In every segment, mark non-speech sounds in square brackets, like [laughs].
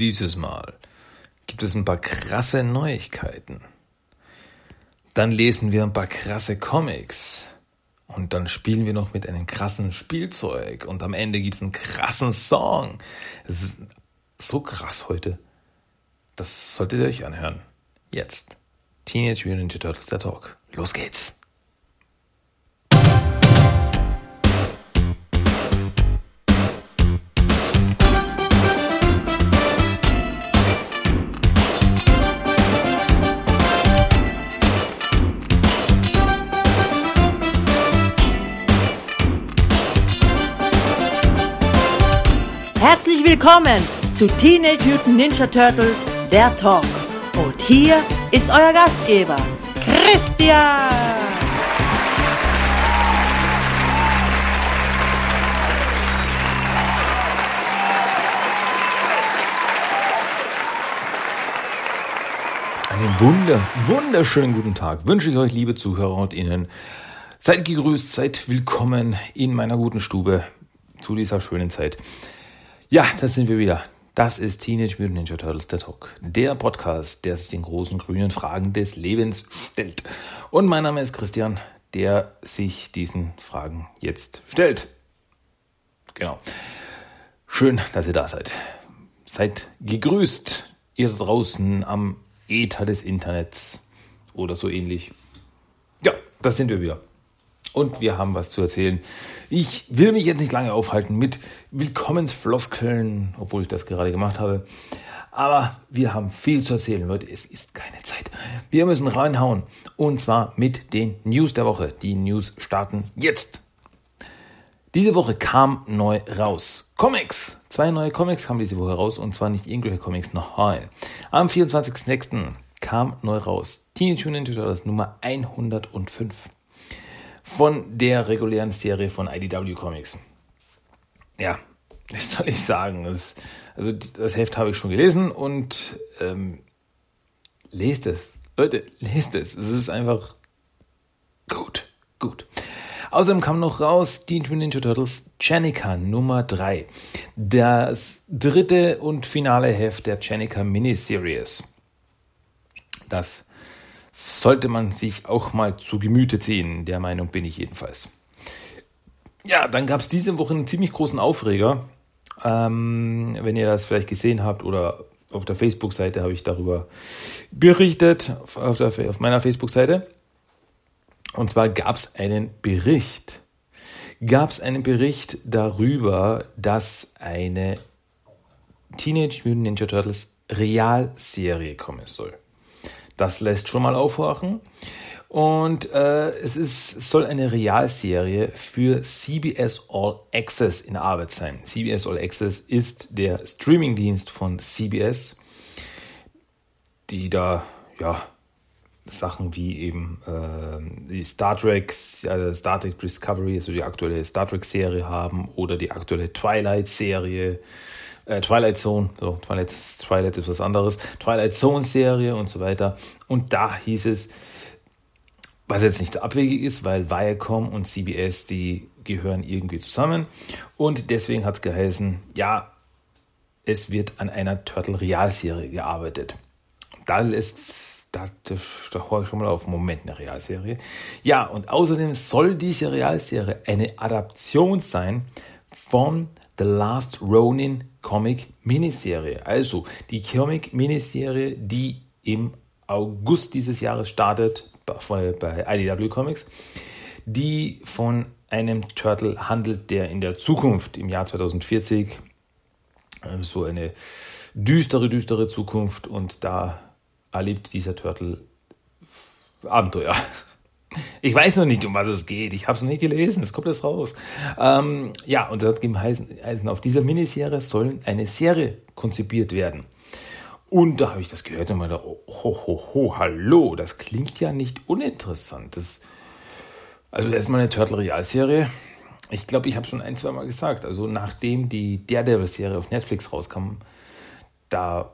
Dieses Mal gibt es ein paar krasse Neuigkeiten. Dann lesen wir ein paar krasse Comics. Und dann spielen wir noch mit einem krassen Spielzeug. Und am Ende gibt es einen krassen Song. Es ist so krass heute. Das solltet ihr euch anhören. Jetzt. Teenage Mutant Ninja Turtles der Talk. Los geht's. Herzlich willkommen zu Teenage Mutant Ninja Turtles, der Talk. Und hier ist euer Gastgeber, Christian. Einen wunder, wunderschönen guten Tag wünsche ich euch, liebe Zuhörer und Ihnen. Seid gegrüßt, seid willkommen in meiner guten Stube zu dieser schönen Zeit. Ja, das sind wir wieder. Das ist Teenage Mutant Ninja Turtles der Talk, der Podcast, der sich den großen grünen Fragen des Lebens stellt. Und mein Name ist Christian, der sich diesen Fragen jetzt stellt. Genau. Schön, dass ihr da seid. Seid gegrüßt, ihr draußen am Äther des Internets oder so ähnlich. Ja, das sind wir wieder und wir haben was zu erzählen. Ich will mich jetzt nicht lange aufhalten mit Willkommensfloskeln, obwohl ich das gerade gemacht habe. Aber wir haben viel zu erzählen, Leute. Es ist keine Zeit. Wir müssen reinhauen. Und zwar mit den News der Woche. Die News starten jetzt. Diese Woche kam neu raus. Comics. Zwei neue Comics kamen diese Woche raus. Und zwar nicht irgendwelche Comics, nein. Am 24.06. kam neu raus. Teenage Mutant Ninja Turtles Nummer 105 von der regulären Serie von IDW Comics. Ja, [laughs] was soll ich sagen? Das, also das Heft habe ich schon gelesen und ähm, lest es. Leute, [laughs] lest es. Es ist einfach gut, gut. Außerdem kam noch raus Mutant Ninja Turtles Chanika Nummer 3. Das dritte und finale Heft der Chanika Miniseries. Das sollte man sich auch mal zu Gemüte ziehen. Der Meinung bin ich jedenfalls. Ja, dann gab es diese Woche einen ziemlich großen Aufreger. Ähm, wenn ihr das vielleicht gesehen habt oder auf der Facebook-Seite habe ich darüber berichtet, auf, der, auf meiner Facebook-Seite. Und zwar gab es einen Bericht. Gab es einen Bericht darüber, dass eine Teenage Mutant Ninja Turtles Realserie kommen soll. Das lässt schon mal aufhorchen. Und äh, es, ist, soll eine Realserie für CBS All Access in Arbeit sein. CBS All Access ist der Streamingdienst von CBS, die da ja Sachen wie eben äh, die Star Trek, äh, Star Trek Discovery, also die aktuelle Star Trek Serie haben oder die aktuelle Twilight Serie äh, Twilight Zone, so, Twilight, Twilight ist was anderes, Twilight Zone Serie und so weiter. Und da hieß es, was jetzt nicht abwegig ist, weil Viacom und CBS, die gehören irgendwie zusammen. Und deswegen hat es geheißen, ja, es wird an einer Turtle Realserie gearbeitet. Da lässt, da, da höre ich schon mal auf, Moment, eine Realserie. Ja, und außerdem soll diese Realserie eine Adaption sein von The Last Ronin Comic Miniserie. Also die Comic Miniserie, die im August dieses Jahres startet bei IDW Comics, die von einem Turtle handelt, der in der Zukunft, im Jahr 2040, äh, so eine düstere, düstere Zukunft und da erlebt dieser Turtle Abenteuer. Ich weiß noch nicht, um was es geht. Ich habe es noch nicht gelesen. Es kommt jetzt raus. Ähm, ja, und das hat heißen, heißen, auf dieser Miniserie soll eine Serie konzipiert werden. Und da habe ich das gehört und meinte, oh, ho, ho, ho, hallo, das klingt ja nicht uninteressant. Das, also erstmal eine Turtle Realserie. Ich glaube, ich habe schon ein, zwei Mal gesagt. Also nachdem die Daredevil-Serie auf Netflix rauskam, da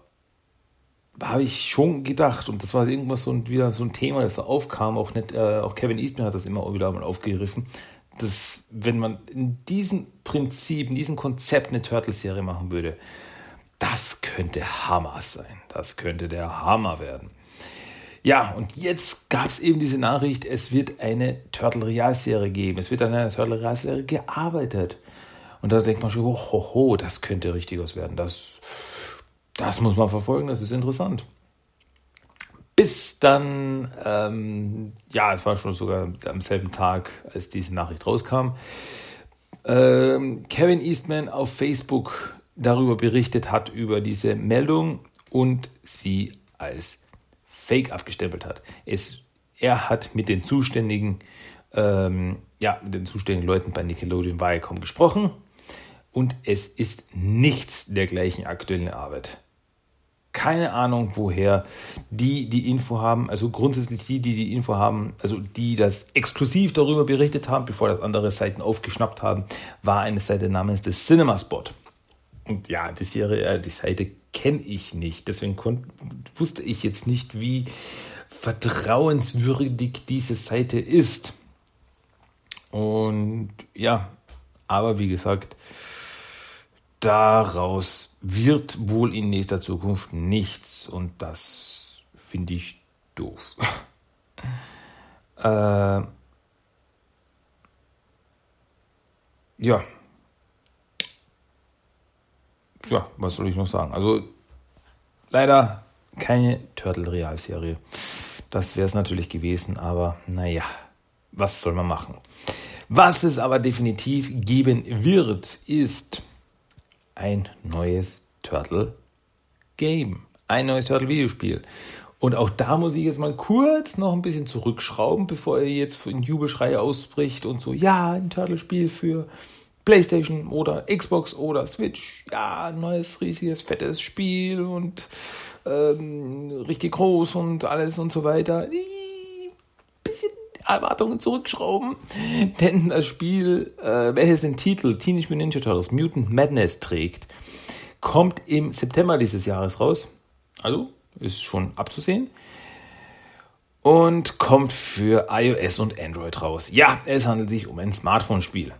habe ich schon gedacht, und das war irgendwas so wieder so ein Thema, das da aufkam, auch, nicht, äh, auch Kevin Eastman hat das immer wieder mal aufgegriffen, dass wenn man in diesem Prinzip, in diesem Konzept eine Turtle-Serie machen würde, das könnte Hammer sein. Das könnte der Hammer werden. Ja, und jetzt gab es eben diese Nachricht, es wird eine Turtle Real-Serie geben. Es wird an einer Turtle Real-Serie gearbeitet. Und da denkt man schon, oh, ho, ho, das könnte richtig was werden. Das, das muss man verfolgen, das ist interessant. Bis dann, ähm, ja, es war schon sogar am selben Tag, als diese Nachricht rauskam, ähm, Kevin Eastman auf Facebook darüber berichtet hat, über diese Meldung und sie als Fake abgestempelt hat. Es, er hat mit den zuständigen, ähm, ja, mit den zuständigen Leuten bei Nickelodeon Viacom gesprochen und es ist nichts der gleichen aktuellen Arbeit. Keine Ahnung, woher die die Info haben, also grundsätzlich die, die die Info haben, also die das exklusiv darüber berichtet haben, bevor das andere Seiten aufgeschnappt haben, war eine Seite namens The Cinema Spot. Und ja, die Serie, äh, die Seite kenne ich nicht. Deswegen konnt, wusste ich jetzt nicht, wie vertrauenswürdig diese Seite ist. Und ja, aber wie gesagt, daraus wird wohl in nächster Zukunft nichts. Und das finde ich doof. [laughs] äh, ja, ja, was soll ich noch sagen? Also leider keine Turtle Realserie. Das wäre es natürlich gewesen, aber naja, was soll man machen? Was es aber definitiv geben wird, ist ein neues Turtle Game. Ein neues Turtle Videospiel. Und auch da muss ich jetzt mal kurz noch ein bisschen zurückschrauben, bevor er jetzt in Jubelschrei ausbricht und so, ja, ein Turtle-Spiel für PlayStation oder Xbox oder Switch. Ja, neues, riesiges, fettes Spiel und ähm, richtig groß und alles und so weiter. Ein bisschen Erwartungen zurückschrauben, [laughs] denn das Spiel, äh, welches den Titel Teenage Mutant Ninja Turtles Mutant Madness trägt, kommt im September dieses Jahres raus. Also ist schon abzusehen. Und kommt für iOS und Android raus. Ja, es handelt sich um ein Smartphone-Spiel.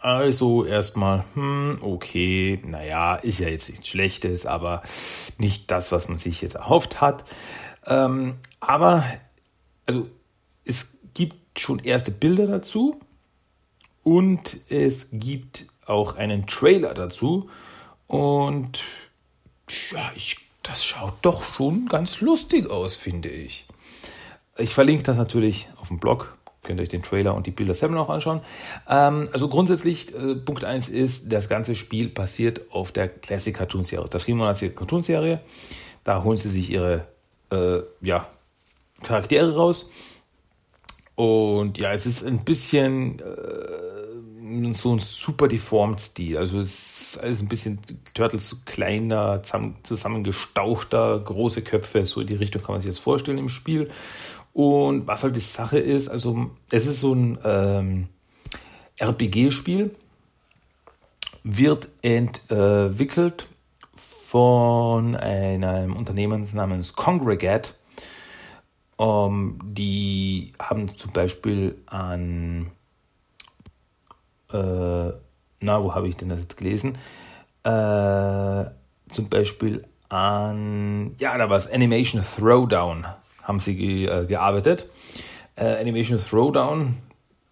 Also erstmal, hm, okay, naja, ist ja jetzt nichts Schlechtes, aber nicht das, was man sich jetzt erhofft hat. Ähm, aber, also es gibt schon erste Bilder dazu und es gibt auch einen Trailer dazu. Und ja, ich, das schaut doch schon ganz lustig aus, finde ich. Ich verlinke das natürlich auf dem Blog Könnt ihr euch den Trailer und die Bilder selber noch anschauen. Ähm, also grundsätzlich, äh, Punkt 1 ist, das ganze Spiel basiert auf der Classic Cartoon Serie, der 87 Cartoon Serie. Da holen sie sich ihre äh, ja, Charaktere raus. Und ja, es ist ein bisschen äh, so ein super deformed Stil. Also es ist alles ein bisschen Turtles kleiner, zusammengestauchter, große Köpfe. So in die Richtung kann man sich jetzt vorstellen im Spiel. Und was halt die Sache ist, also es ist so ein ähm, RPG-Spiel, wird entwickelt von einem Unternehmen namens Congregate. Um, ähm, die haben zum Beispiel an, äh, na, wo habe ich denn das jetzt gelesen? Äh, zum Beispiel an, ja, da war es Animation Throwdown haben sie ge, äh, gearbeitet. Äh, Animation Throwdown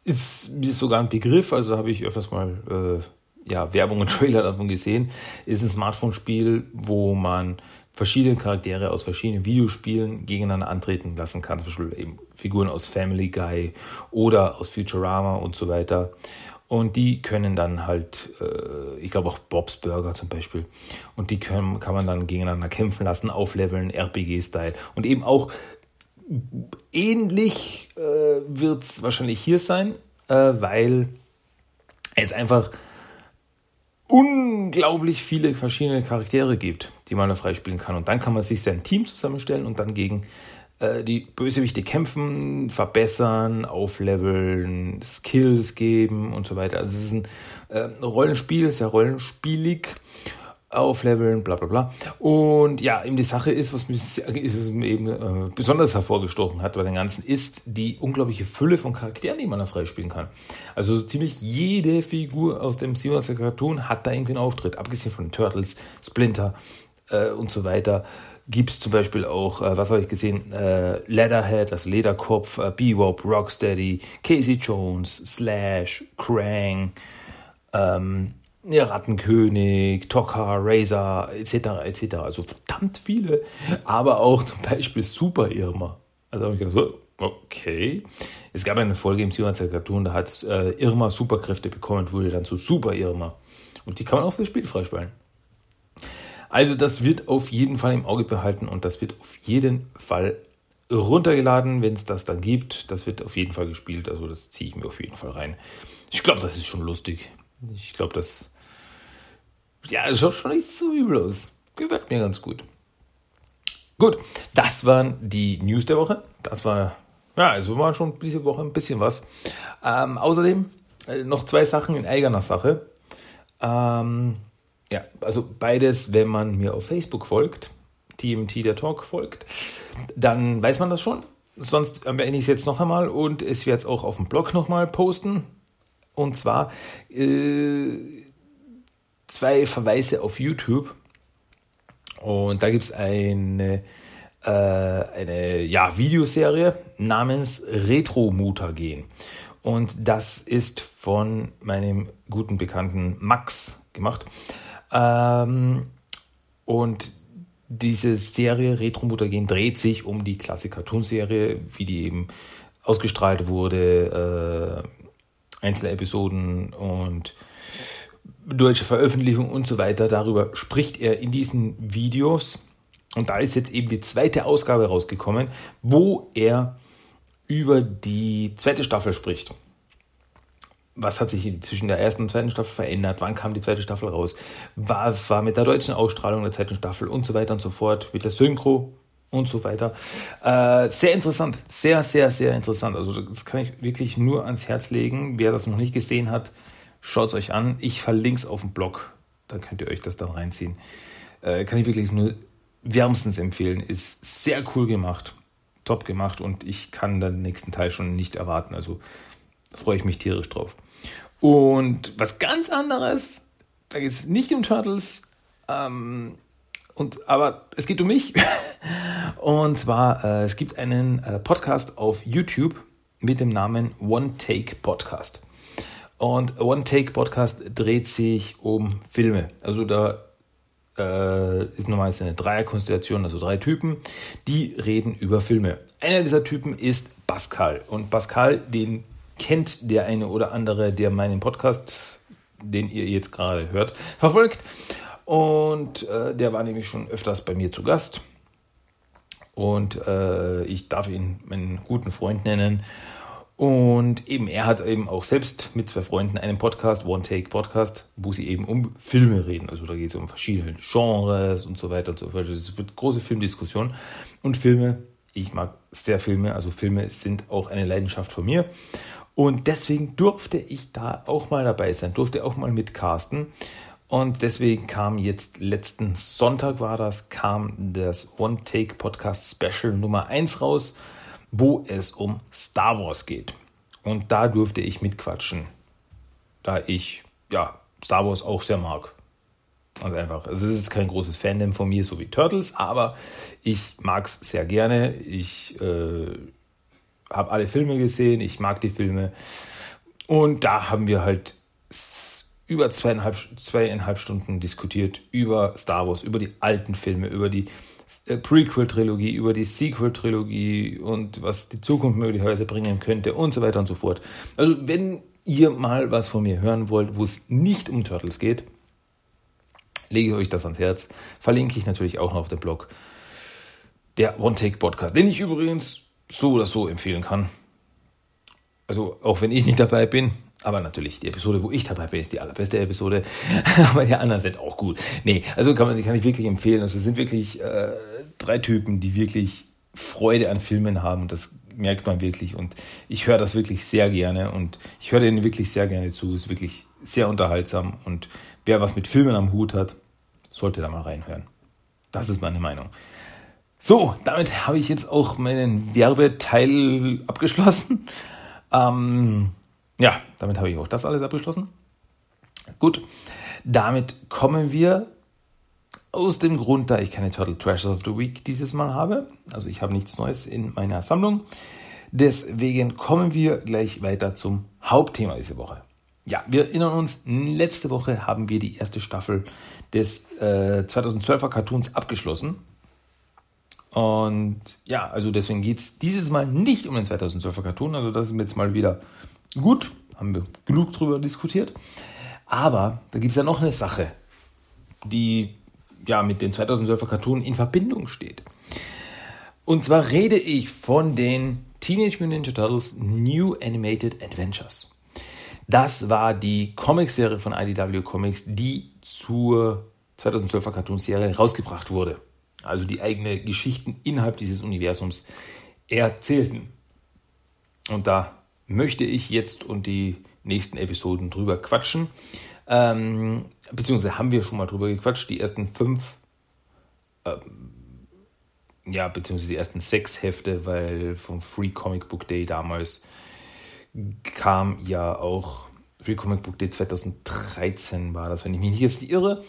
ist mir sogar ein Begriff, also habe ich öfters mal äh, ja, Werbung und [laughs] Trailer davon gesehen. Ist ein Smartphone-Spiel, wo man verschiedene Charaktere aus verschiedenen Videospielen gegeneinander antreten lassen kann. Zum Beispiel eben Figuren aus Family Guy oder aus Futurama und so weiter. Und die können dann halt, äh, ich glaube auch Bob's Burger zum Beispiel, und die können, kann man dann gegeneinander kämpfen lassen, aufleveln, RPG-Style. Und eben auch ähnlich äh, wird es wahrscheinlich hier sein, äh, weil es einfach unglaublich viele verschiedene Charaktere gibt, die man da freispielen kann. Und dann kann man sich sein Team zusammenstellen und dann gegen äh, die Bösewichte kämpfen, verbessern, aufleveln, Skills geben und so weiter. Also es ist ein äh, Rollenspiel, sehr rollenspielig. Aufleveln, bla bla bla. Und ja, eben die Sache ist, was mich eben äh, besonders hervorgestochen hat bei den Ganzen, ist die unglaubliche Fülle von Charakteren, die man da freispielen kann. Also so ziemlich jede Figur aus dem Simons Cartoon hat da irgendwie einen Auftritt, abgesehen von Turtles, Splinter äh, und so weiter. Gibt es zum Beispiel auch, äh, was habe ich gesehen, äh, Leatherhead, das Lederkopf, äh, Bebop, Rocksteady, Casey Jones, Slash, Krang, ähm, Rattenkönig, Tokka, Razor, etc., etc. Also verdammt viele. Aber auch zum Beispiel Super Irma. Also habe ich gedacht, okay. Es gab eine Folge im Simon Cartoon, da hat äh, Irma Superkräfte bekommen und wurde dann zu Super Irma. Und die kann man auch für das Spiel freispielen. Also das wird auf jeden Fall im Auge behalten und das wird auf jeden Fall runtergeladen, wenn es das dann gibt. Das wird auf jeden Fall gespielt, also das ziehe ich mir auf jeden Fall rein. Ich glaube, das ist schon lustig. Ich glaube, das ja, schaut schon nicht so übel aus. Gefällt mir ganz gut. Gut, das waren die News der Woche. Das war, ja, also war schon diese Woche ein bisschen was. Ähm, außerdem äh, noch zwei Sachen in eigener Sache. Ähm, ja, also beides, wenn man mir auf Facebook folgt, TMT der Talk folgt, dann weiß man das schon. Sonst erwähne ich es jetzt noch einmal und es wird es auch auf dem Blog nochmal posten. Und zwar äh, zwei Verweise auf YouTube. Und da gibt es eine, äh, eine ja, Videoserie namens Retro-Mutagen. Und das ist von meinem guten Bekannten Max gemacht. Ähm, und diese Serie Retro Mutagen dreht sich um die klassik Cartoon-Serie, wie die eben ausgestrahlt wurde, äh, einzelne Episoden und deutsche Veröffentlichung und so weiter. Darüber spricht er in diesen Videos. Und da ist jetzt eben die zweite Ausgabe rausgekommen, wo er über die zweite Staffel spricht was hat sich zwischen der ersten und zweiten Staffel verändert? Wann kam die zweite Staffel raus? Was war mit der deutschen Ausstrahlung der zweiten Staffel und so weiter und so fort, mit der Synchro und so weiter. Äh, sehr interessant, sehr, sehr, sehr interessant. Also das kann ich wirklich nur ans Herz legen. Wer das noch nicht gesehen hat, schaut es euch an. Ich verlinke es auf dem Blog, dann könnt ihr euch das dann reinziehen. Äh, kann ich wirklich nur wärmstens empfehlen. Ist sehr cool gemacht, top gemacht und ich kann den nächsten Teil schon nicht erwarten. Also freue ich mich tierisch drauf. Und was ganz anderes, da geht es nicht um Turtles, ähm, und, aber es geht um mich. [laughs] und zwar, äh, es gibt einen äh, Podcast auf YouTube mit dem Namen One Take Podcast. Und One Take Podcast dreht sich um Filme. Also da äh, ist normalerweise eine Dreierkonstellation, also drei Typen, die reden über Filme. Einer dieser Typen ist Pascal. Und Pascal, den kennt der eine oder andere, der meinen Podcast, den ihr jetzt gerade hört, verfolgt. Und äh, der war nämlich schon öfters bei mir zu Gast. Und äh, ich darf ihn meinen guten Freund nennen. Und eben, er hat eben auch selbst mit zwei Freunden einen Podcast, One Take Podcast, wo sie eben um Filme reden. Also da geht es um verschiedene Genres und so weiter und so fort. Es wird große Filmdiskussion. Und Filme, ich mag sehr Filme, also Filme sind auch eine Leidenschaft von mir. Und deswegen durfte ich da auch mal dabei sein, durfte auch mal mitcasten. Und deswegen kam jetzt letzten Sonntag war das, kam das One Take Podcast Special Nummer 1 raus, wo es um Star Wars geht. Und da durfte ich mitquatschen, da ich ja Star Wars auch sehr mag. Also einfach, es ist kein großes Fandom von mir, so wie Turtles, aber ich mag es sehr gerne. Ich äh, habe alle Filme gesehen, ich mag die Filme. Und da haben wir halt über zweieinhalb, zweieinhalb Stunden diskutiert über Star Wars, über die alten Filme, über die Prequel-Trilogie, über die Sequel-Trilogie und was die Zukunft möglicherweise bringen könnte und so weiter und so fort. Also wenn ihr mal was von mir hören wollt, wo es nicht um Turtles geht, lege ich euch das ans Herz. Verlinke ich natürlich auch noch auf dem Blog. Der One-Take-Podcast, den ich übrigens so oder so empfehlen kann. Also auch wenn ich nicht dabei bin, aber natürlich, die Episode, wo ich dabei bin, ist die allerbeste Episode. [laughs] aber die anderen sind auch gut. Nee, also kann, man, kann ich wirklich empfehlen. Also es sind wirklich äh, drei Typen, die wirklich Freude an Filmen haben. Das merkt man wirklich. Und ich höre das wirklich sehr gerne. Und ich höre denen wirklich sehr gerne zu. Ist wirklich sehr unterhaltsam. Und wer was mit Filmen am Hut hat, sollte da mal reinhören. Das ist meine Meinung. So, damit habe ich jetzt auch meinen Werbeteil abgeschlossen. Ähm, ja, damit habe ich auch das alles abgeschlossen. Gut, damit kommen wir aus dem Grund, da ich keine Turtle Treasures of the Week dieses Mal habe. Also ich habe nichts Neues in meiner Sammlung. Deswegen kommen wir gleich weiter zum Hauptthema diese Woche. Ja, wir erinnern uns, letzte Woche haben wir die erste Staffel des äh, 2012er Cartoons abgeschlossen. Und ja, also deswegen geht es dieses Mal nicht um den 2012er Cartoon. Also das ist jetzt mal wieder gut. Haben wir genug drüber diskutiert. Aber da gibt es ja noch eine Sache, die ja mit den 2012er Cartoon in Verbindung steht. Und zwar rede ich von den Teenage Mutant Ninja Turtles New Animated Adventures. Das war die Comicserie von IDW Comics, die zur 2012er Cartoon-Serie rausgebracht wurde. Also die eigene Geschichten innerhalb dieses Universums erzählten. Und da möchte ich jetzt und die nächsten Episoden drüber quatschen. Ähm, beziehungsweise haben wir schon mal drüber gequatscht. Die ersten fünf, ähm, ja, beziehungsweise die ersten sechs Hefte, weil vom Free Comic Book Day damals kam ja auch Free Comic Book Day 2013 war das, wenn ich mich nicht jetzt irre,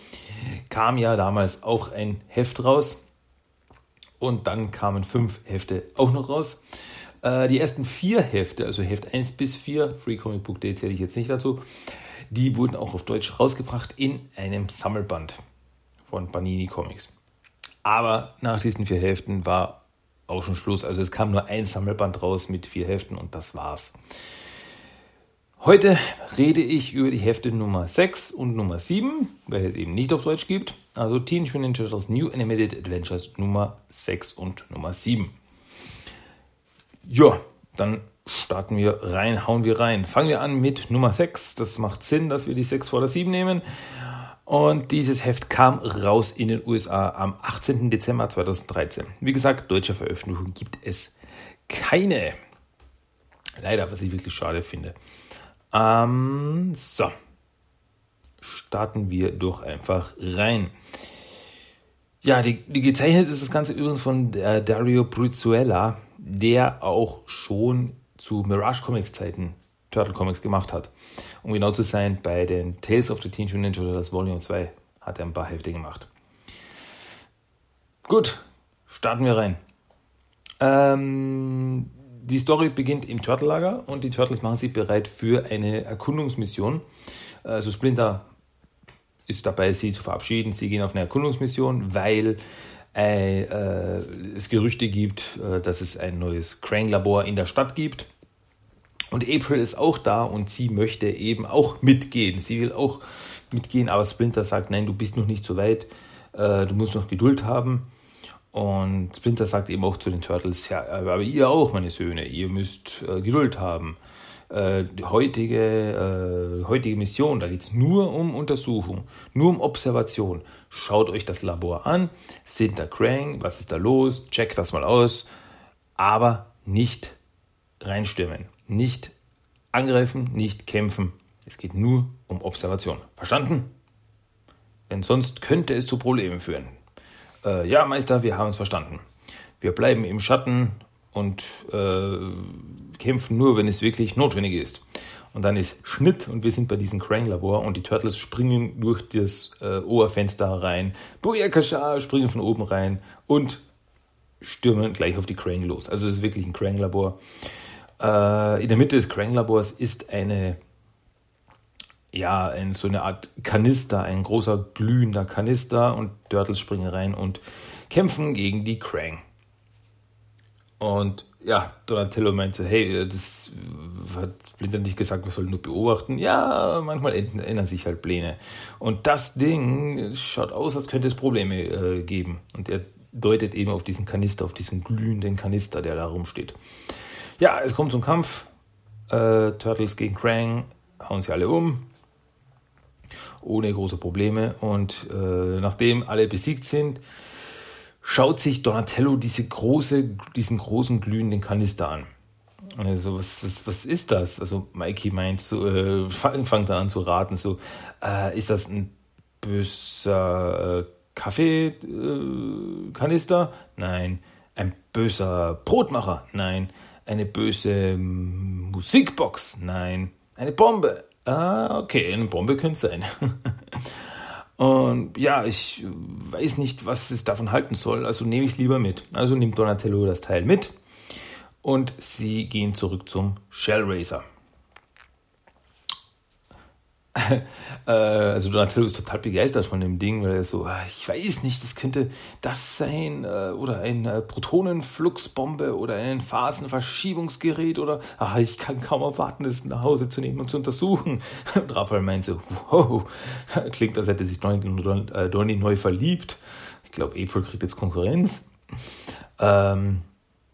kam ja damals auch ein Heft raus und dann kamen fünf Hefte auch noch raus. Äh, die ersten vier Hefte, also Heft 1 bis 4, Free Comic Book Day zähle ich jetzt nicht dazu, die wurden auch auf Deutsch rausgebracht in einem Sammelband von Panini Comics. Aber nach diesen vier Hälften war auch schon Schluss. Also es kam nur ein Sammelband raus mit vier Heften und das war's. Heute rede ich über die Hefte Nummer 6 und Nummer 7, welche es eben nicht auf Deutsch gibt. Also Teenage Mutant Ninja Turtles New Animated Adventures Nummer 6 und Nummer 7. Ja, dann starten wir rein, hauen wir rein. Fangen wir an mit Nummer 6. Das macht Sinn, dass wir die 6 vor der 7 nehmen. Und dieses Heft kam raus in den USA am 18. Dezember 2013. Wie gesagt, deutsche Veröffentlichung gibt es keine. Leider, was ich wirklich schade finde. Ähm, so. Starten wir doch einfach rein. Ja, die, die gezeichnet ist das Ganze übrigens von äh, Dario Brizuela, der auch schon zu Mirage Comics Zeiten Turtle Comics gemacht hat. Um genau zu sein, bei den Tales of the Teenage Mutant Ninja Turtles Volume 2 hat er ein paar Hefte gemacht. Gut, starten wir rein. Ähm, die Story beginnt im Turtle-Lager und die Turtles machen sich bereit für eine Erkundungsmission. Also Splinter ist dabei, sie zu verabschieden. Sie gehen auf eine Erkundungsmission, weil äh, äh, es Gerüchte gibt, äh, dass es ein neues Crane-Labor in der Stadt gibt. Und April ist auch da und sie möchte eben auch mitgehen. Sie will auch mitgehen, aber Splinter sagt, nein, du bist noch nicht so weit, äh, du musst noch Geduld haben. Und Splinter sagt eben auch zu den Turtles, ja, aber ihr auch, meine Söhne, ihr müsst äh, Geduld haben. Äh, die heutige, äh, heutige Mission, da geht es nur um Untersuchung, nur um Observation. Schaut euch das Labor an, sind da Krang, was ist da los, checkt das mal aus, aber nicht reinstürmen. Nicht angreifen, nicht kämpfen. Es geht nur um Observation. Verstanden? Denn sonst könnte es zu Problemen führen. Äh, ja, Meister, wir haben es verstanden. Wir bleiben im Schatten und äh, kämpfen nur, wenn es wirklich notwendig ist. Und dann ist Schnitt und wir sind bei diesem Crane-Labor und die Turtles springen durch das äh, Oberfenster rein. Booyakasha springen von oben rein und stürmen gleich auf die Crane los. Also es ist wirklich ein Crane-Labor. Äh, in der Mitte des Krang-Labors ist eine, ja, ein, so eine Art Kanister, ein großer glühender Kanister und Turtles springen rein und kämpfen gegen die Krang. Und ja, Donatello meinte, hey, das hat Splinter nicht gesagt, wir sollen nur beobachten. Ja, manchmal ändern sich halt Pläne. Und das Ding schaut aus, als könnte es Probleme äh, geben. Und er deutet eben auf diesen Kanister, auf diesen glühenden Kanister, der da rumsteht. Ja, es kommt zum Kampf. Äh, Turtles gegen Krang hauen sie alle um. Ohne große Probleme. Und äh, nachdem alle besiegt sind, schaut sich Donatello diese große, diesen großen glühenden Kanister an. Und er so, was, was, was ist das? Also Mikey meint so, äh, fangt dann an zu raten, so, äh, ist das ein böser äh, Kaffeekanister? Äh, Nein. Ein böser Brotmacher? Nein. Eine böse ähm, Musikbox? Nein. Eine Bombe? Ah, okay, eine Bombe könnte sein. [laughs] Und ja, ich weiß nicht, was es davon halten soll, also nehme ich es lieber mit. Also nimmt Donatello das Teil mit und sie gehen zurück zum Shell Racer. Äh, [laughs] also Donatello ist total begeistert von dem Ding, weil er so, ah, ich weiß nicht, das könnte das sein äh, oder eine Protonenfluxbombe oder ein Phasenverschiebungsgerät oder ach, ich kann kaum erwarten, das nach Hause zu nehmen und zu untersuchen. [laughs] Und Raphael meint so, wow, [laughs] klingt, als hätte sich äh, Donny neu verliebt. Ich glaube, April kriegt jetzt Konkurrenz. Ähm,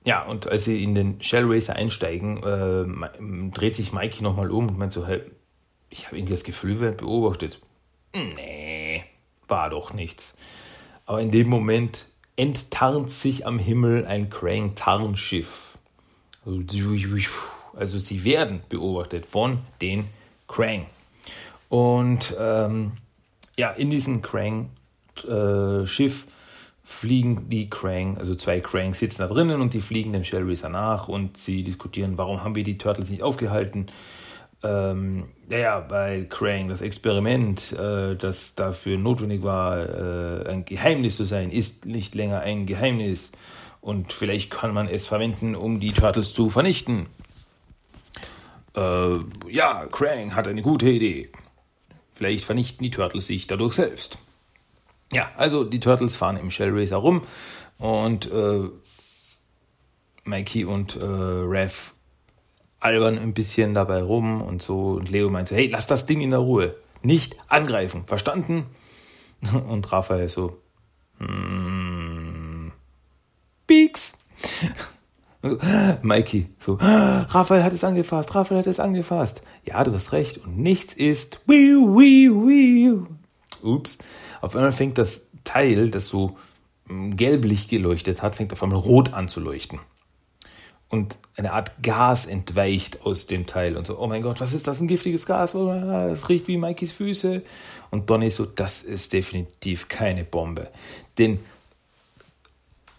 ja, und als sie in den Shell Racer einsteigen, äh, dreht sich Mikey nochmal um und meint so, hey, ich habe irgendwie das Gefühl, wir werden beobachtet. Nee, war doch nichts. Aber in dem Moment enttarnt sich am Himmel ein Krang-Tarnschiff. Also sie werden beobachtet von den Krang. Und ähm, ja, in diesem Krang-Schiff äh, fliegen die Krang, also zwei Krang sitzen da drinnen und die fliegen dem Shell Racer nach und sie diskutieren, warum haben wir die Turtles nicht aufgehalten ähm, ja, bei Krang, das Experiment, äh, das dafür notwendig war, äh, ein Geheimnis zu sein, ist nicht länger ein Geheimnis. Und vielleicht kann man es verwenden, um die Turtles zu vernichten. Äh, ja, Krang hat eine gute Idee. Vielleicht vernichten die Turtles sich dadurch selbst. Ja, also die Turtles fahren im Shell Racer rum und äh, Mikey und äh, Rev albern ein bisschen dabei rum und so. Und Leo meinte, hey, lass das Ding in der Ruhe. Nicht angreifen. Verstanden? [laughs] Und Raphael so, hmm, Peaks. [laughs] Mikey so, [gasps] Raphael hat es angefasst, Raphael hat es angefasst. Ja, du hast recht. Und nichts ist, wiu, wiu, wiu. Ups. Auf einmal fängt das Teil, das so hm, gelblich geleuchtet hat, fängt auf einmal rot an zu leuchten und eine Art Gas entweicht aus dem Teil und so, oh mein Gott, was ist das, ein giftiges Gas? Es riecht wie Mikeys Füße. Und Donny so, das ist definitiv keine Bombe. Denn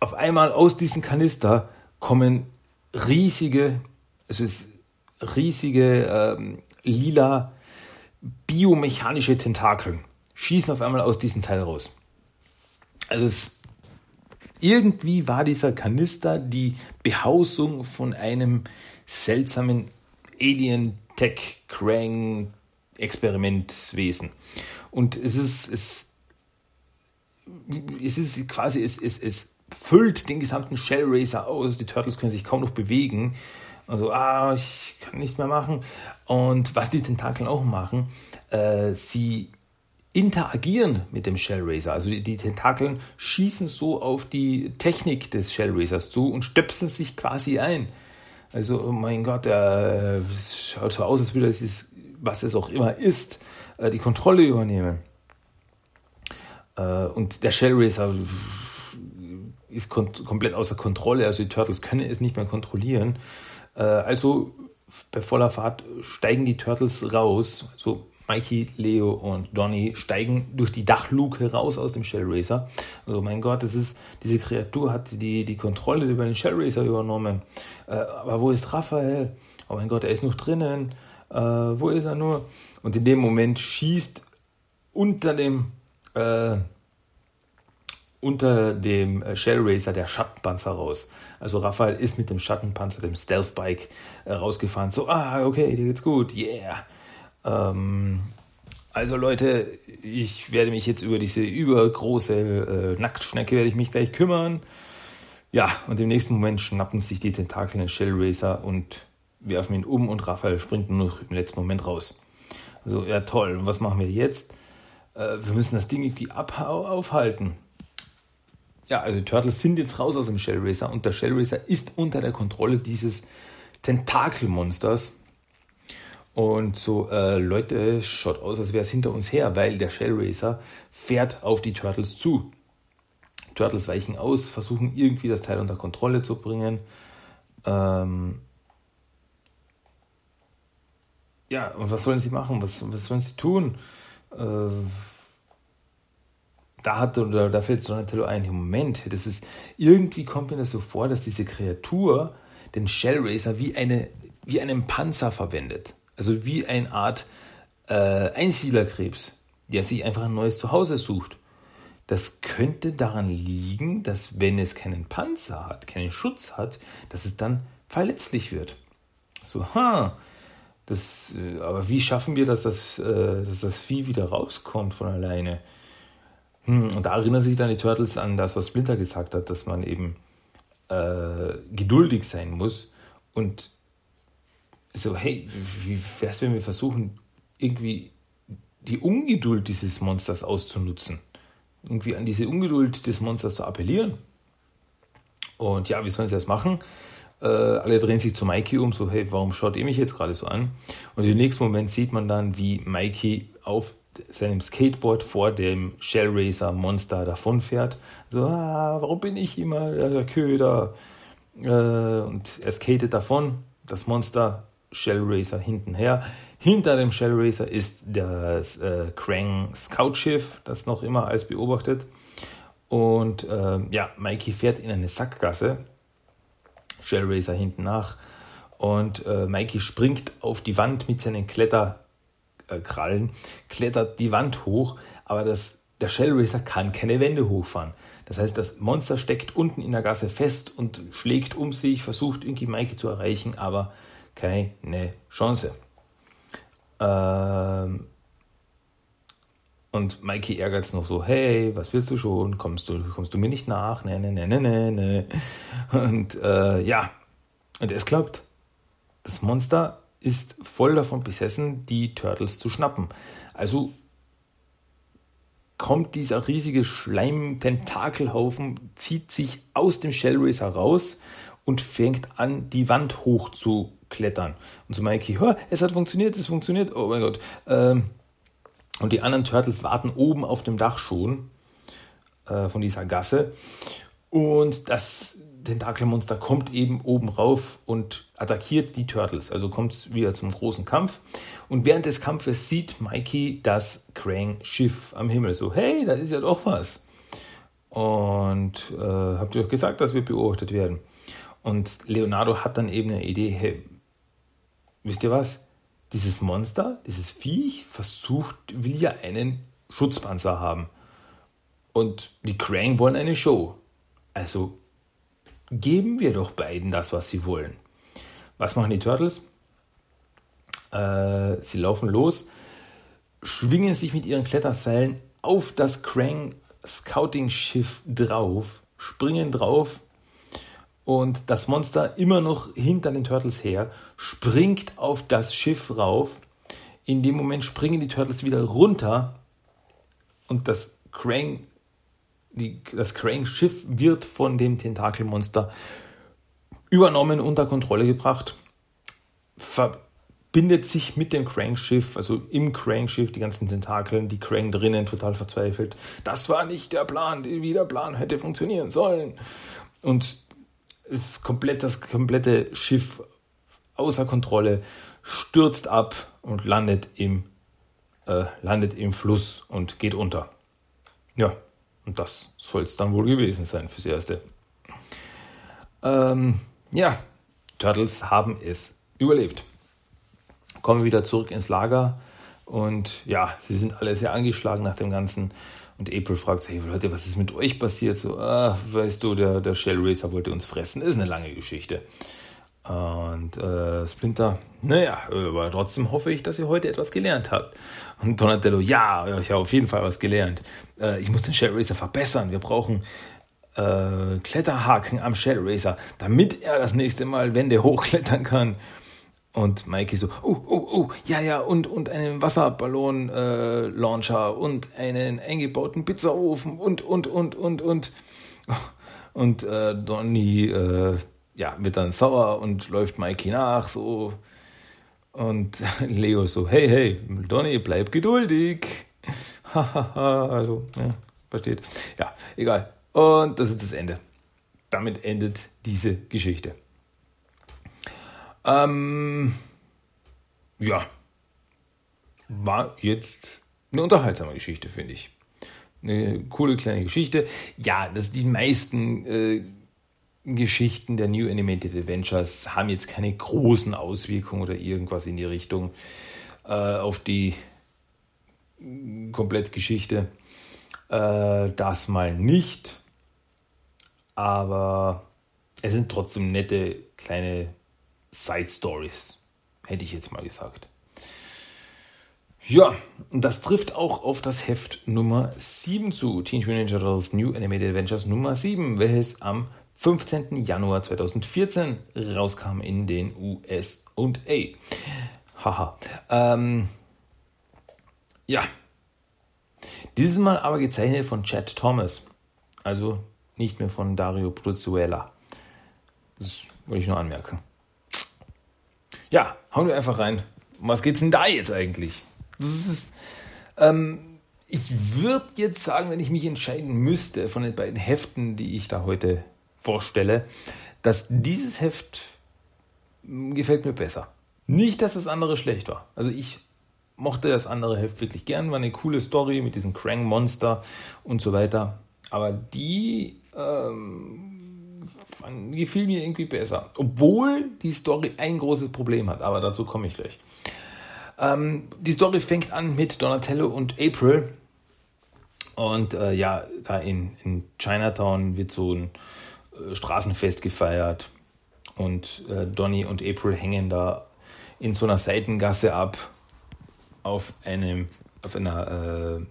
auf einmal aus diesem Kanister kommen riesige, es ist riesige ähm, lila biomechanische Tentakeln, schießen auf einmal aus diesem Teil raus. Also es irgendwie war dieser Kanister die Behausung von einem seltsamen Alien-Tech-Krang-Experimentwesen. Und es ist, es, es ist quasi, es, es, es füllt den gesamten Shell Racer aus. Die Turtles können sich kaum noch bewegen. Also, ah, ich kann nicht mehr machen. Und was die Tentakeln auch machen, äh, sie interagieren mit dem Shell Racer. Also die, die, Tentakeln schießen so auf die Technik des Shell Racers zu und stöpseln sich quasi ein. Also, oh mein Gott, äh, es schaut so aus, als würde es, was es auch immer ist, äh, die Kontrolle übernehmen. Äh, und der Shell Racer ist komplett außer Kontrolle, also die Turtles können es nicht mehr kontrollieren. Also bei voller Fahrt steigen die Turtles raus, so Mikey, Leo und Donny steigen durch die Dachluke raus aus dem Shell Racer. Also mein Gott, das ist, diese Kreatur hat die, die Kontrolle über den Shell Racer übernommen. Äh, aber wo ist Raphael? Oh mein Gott, er ist noch drinnen. Äh, wo ist er nur? Und in dem Moment schießt unter dem äh, unter dem Shell Racer der Schattenpanzer raus. Also Raphael ist mit dem Schattenpanzer, dem Stealth Bike, äh, rausgefahren. So, ah, okay, dir geht's gut, yeah. Ähm, also Leute, ich werde mich jetzt über diese übergroße äh, Nacktschnecke werde ich mich gleich kümmern. Ja, und im nächsten Moment schnappen sich die Tentakel in Shell Racer und werfen ihn um und Raphael springt nur noch im letzten Moment raus. Also ja toll, und was machen wir jetzt? Äh, wir müssen das Ding irgendwie aufhalten. Ja, also die Turtles sind jetzt raus aus dem Shell Racer und der Shell Racer ist unter der Kontrolle dieses Tentakelmonsters. Und so, äh, Leute, schaut aus, als wäre es hinter uns her, weil der Shell Racer fährt auf die Turtles zu. Turtles weichen aus, versuchen irgendwie das Teil unter Kontrolle zu bringen. Ähm ja, und was sollen sie machen? Was, was sollen sie tun? Äh da hat oder da fällt Donatello ein, Moment, das ist, irgendwie kommt mir das so vor, dass diese Kreatur den Shellraiser wie, eine, wie einen Panzer verwendet. Also wie eine Art äh, Einsiedlerkrebs, der sich einfach ein neues Zuhause sucht. Das könnte daran liegen, dass wenn es keinen Panzer hat, keinen Schutz hat, dass es dann verletzlich wird. So, ha, das, äh, aber wie schaffen wir, dass das, äh, dass das Vieh wieder rauskommt von alleine? Hm, und da erinnern sich dann die Turtles an das, was Splinter gesagt hat, dass man eben äh, geduldig sein muss und so, hey, wie wäre es, wenn wir versuchen, irgendwie die Ungeduld dieses Monsters auszunutzen? Irgendwie an diese Ungeduld des Monsters zu appellieren? Und ja, wie sollen sie das machen? Äh, alle drehen sich zu Mikey um, so, hey, warum schaut ihr mich jetzt gerade so an? Und im nächsten Moment sieht man dann, wie Mikey auf seinem Skateboard vor dem Shellraiser Monster davonfährt. So, ah, warum bin ich immer der Köder? Äh, und er skatet davon, das Monster Shellraiser hinten her. Hinter dem Shellraiser ist das äh, Krang Scout Schiff, das noch immer alles beobachtet. Und äh, ja, Mikey fährt in eine Sackgasse Shellraiser hinten nach. Und äh, Mikey springt auf die Wand mit seinen Kletterkrallen, klettert die Wand hoch, aber das, der Shellraiser kann keine Wände hochfahren. Das heißt, das Monster steckt unten in der Gasse fest und schlägt um sich, versucht irgendwie Mikey zu erreichen, aber keine Chance. Ähm, und Mikey ärgert es noch so, hey, was willst du schon? Kommst du, kommst du mir nicht nach? Ne, ne, ne, ne, ne, ne. Und äh, ja, und es klappt. Das Monster ist voll davon besessen, die Turtles zu schnappen. Also kommt dieser riesige Schleim-Tentakelhaufen, zieht sich aus dem Shellracer raus und fängt an, die Wand hoch zu klettern. Und so Mikey, es hat funktioniert, es funktioniert, oh mein Gott. Ähm, und die anderen Turtles warten oben auf dem Dach schon äh, von dieser Gasse. Und das Tentakelmonster kommt eben oben rauf und attackiert die Turtles. Also kommt es wieder zum großen Kampf. Und während des Kampfes sieht Mikey das Krang-Schiff am Himmel. So, hey, da ist ja doch was. Und äh, habt ihr doch gesagt, dass wir beobachtet werden. Und Leonardo hat dann eben eine Idee, hey, wisst ihr was? dieses Monster, dieses Viech versucht, will ja einen Schutzpanzer haben. Und die Krang wollen eine Show. Also geben wir doch beiden das, was sie wollen. Was machen die Turtles? Äh, sie laufen los, schwingen sich mit ihren Kletterseilen auf das Krang Scouting Schiff drauf, springen drauf und das Monster immer noch hinter den Turtles her, springt auf das Schiff rauf. In dem Moment springen die Turtles wieder runter und das Krang, die, das Krang-Schiff wird von dem Tentakelmonster übernommen, unter Kontrolle gebracht, verbindet sich mit dem Krang-Schiff, also im Krang-Schiff, die ganzen Tentakeln, die Krang drinnen total verzweifelt. Das war nicht der Plan, wie der Plan hätte funktionieren sollen. Und ist komplett das komplette Schiff außer Kontrolle, stürzt ab und landet im, äh, landet im Fluss und geht unter. Ja, und das soll es dann wohl gewesen sein fürs Erste. Ähm, ja, Turtles haben es überlebt. Kommen wieder zurück ins Lager und ja, sie sind alle sehr angeschlagen nach dem Ganzen. Und April fragt so, hey Leute, was ist mit euch passiert? So, ah, weißt du, der, der Shell Racer wollte uns fressen. Ist eine lange Geschichte. Und äh, Splinter, naja, aber trotzdem hoffe ich, dass ihr heute etwas gelernt habt. Und Donatello, ja, ich habe auf jeden Fall was gelernt. Äh, ich muss den Shell Racer verbessern. Wir brauchen äh, Kletterhaken am Shell Racer, damit er das nächste Mal Wände hochklettern kann. Und Mikey so, oh, oh, oh, ja, ja, und, und einen Wasserballon-Launcher äh, und einen eingebauten Pizzaofen und, und, und, und, und. Und äh, Donny äh, ja, wird dann sauer und läuft Mikey nach, so. Und [laughs] Leo so, hey, hey, Donny, bleib geduldig. [laughs] also, ja, versteht. Ja, egal. Und das ist das Ende. Damit endet diese Geschichte. Ähm, ja, war jetzt eine unterhaltsame Geschichte, finde ich. eine coole kleine Geschichte. Ja, dass die meisten äh, Geschichten der New Animated Adventures haben jetzt keine großen Auswirkungen oder irgendwas in die Richtung äh, auf die Komplettgeschichte. Äh, das mal nicht. Aber es sind trotzdem nette kleine Side Stories, hätte ich jetzt mal gesagt. Ja, und das trifft auch auf das Heft Nummer 7 zu. Teenage Mutant Ninja Turtles New Animated Adventures Nummer 7, welches am 15. Januar 2014 rauskam in den US und A. Haha. Ähm, ja. Dieses Mal aber gezeichnet von Chad Thomas. Also nicht mehr von Dario Bruzuela. Das wollte ich nur anmerken. Ja, hauen wir einfach rein. was geht's denn da jetzt eigentlich? Ist, ähm, ich würde jetzt sagen, wenn ich mich entscheiden müsste von den beiden Heften, die ich da heute vorstelle, dass dieses Heft hm, gefällt mir besser. Nicht, dass das andere schlecht war. Also ich mochte das andere Heft wirklich gern, war eine coole Story mit diesem Krang-Monster und so weiter. Aber die ähm, gefiel mir irgendwie besser. Obwohl die Story ein großes Problem hat, aber dazu komme ich gleich. Ähm, die Story fängt an mit Donatello und April. Und äh, ja, da in, in Chinatown wird so ein äh, Straßenfest gefeiert. Und äh, Donny und April hängen da in so einer Seitengasse ab auf einem auf einer äh,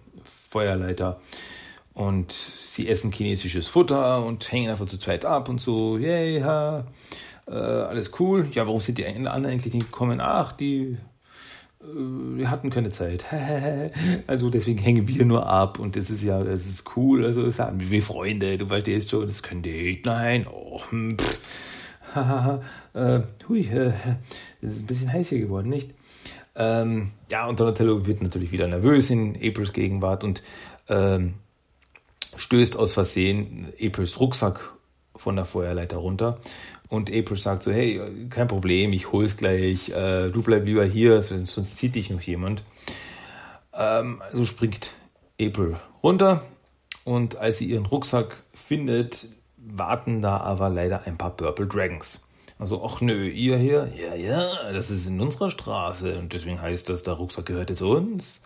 Feuerleiter und sie essen chinesisches Futter und hängen einfach zu zweit ab und so, yay, ha, äh, alles cool. Ja, warum sind die anderen eigentlich nicht gekommen? Ach, die wir hatten keine Zeit. [laughs] also deswegen hängen wir nur ab und das ist ja, das ist cool. Also das haben wir Freunde, du verstehst schon, das könnte ich. Nein, oh, hm, [laughs] äh, hui, äh, das ist ein bisschen heiß hier geworden, nicht? Ähm, ja, und Donatello wird natürlich wieder nervös in Aprils Gegenwart und ähm, stößt aus Versehen Aprils Rucksack von der Feuerleiter runter und April sagt so, hey, kein Problem, ich hol's gleich, äh, du bleib lieber hier, sonst zieht dich noch jemand. Ähm, so springt April runter und als sie ihren Rucksack findet, warten da aber leider ein paar Purple Dragons. Also, ach nö, ihr hier? Ja, ja, das ist in unserer Straße und deswegen heißt das, der Rucksack gehört jetzt uns.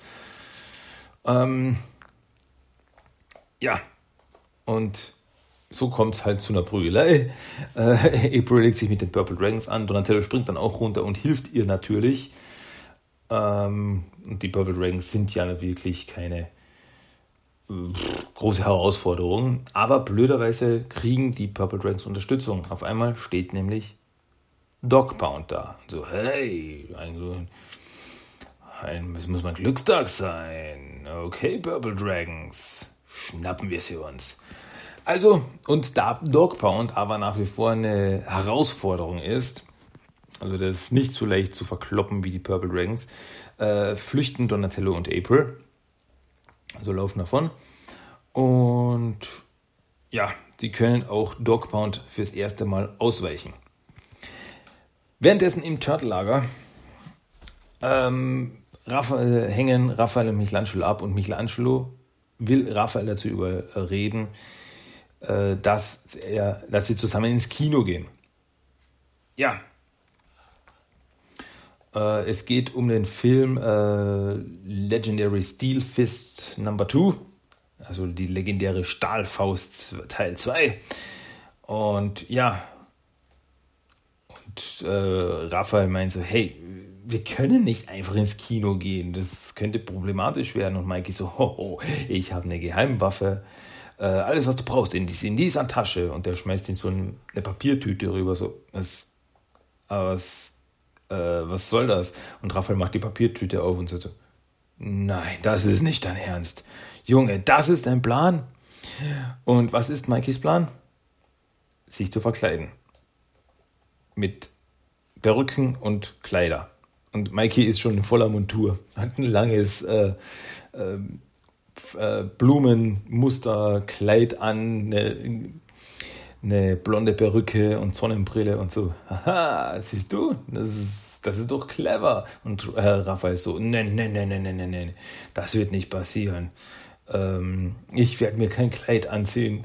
Ähm, ja, und so kommt es halt zu einer Prügelei. Äh, [laughs] April legt sich mit den Purple Dragons an. Donatello springt dann auch runter und hilft ihr natürlich. Ähm, und die Purple Dragons sind ja wirklich keine große Herausforderung. Aber blöderweise kriegen die Purple Dragons Unterstützung. Auf einmal steht nämlich Dogpound da. So, hey, ein, ein, es muss mein Glückstag sein. Okay, Purple Dragons, schnappen wir sie uns. Also, und da Dog Pound aber nach wie vor eine Herausforderung ist, also das ist nicht so leicht zu verkloppen wie die Purple Dragons, äh, flüchten Donatello und April. Also laufen davon. Und ja, sie können auch Dog Pound fürs erste Mal ausweichen. Währenddessen im Turtle-Lager ähm, Raphael, hängen Raphael und Michelangelo ab und Michelangelo will Raphael dazu überreden, äh, dass, er, dass sie zusammen ins Kino gehen. Ja. Äh, es geht um den Film äh, Legendary Steel Fist Number 2, also die legendäre Stahlfaust Teil 2. Und ja, und Raphael meint so, hey, wir können nicht einfach ins Kino gehen, das könnte problematisch werden. Und Mikey so, hoho, ich habe eine Geheimwaffe äh, alles, was du brauchst, in, in dieser Tasche. Und der schmeißt ihn so eine Papiertüte rüber. So, was, was, äh, was soll das? Und Raphael macht die Papiertüte auf und sagt so, nein, das ist nicht dein Ernst. Junge, das ist dein Plan? Und was ist Mikeys Plan? Sich zu verkleiden. Mit Perücken und Kleider. Und Mikey ist schon in voller Montur, hat ein langes äh, äh, äh, Blumenmusterkleid an, eine, eine, blonde Perücke und Sonnenbrille und so. Haha, siehst du? Das ist, das ist doch clever. Und äh, Raphael so, nein, nein, nein, nein, nein, nein, das wird nicht passieren. Äh, ähm, ich werde mir kein Kleid anziehen.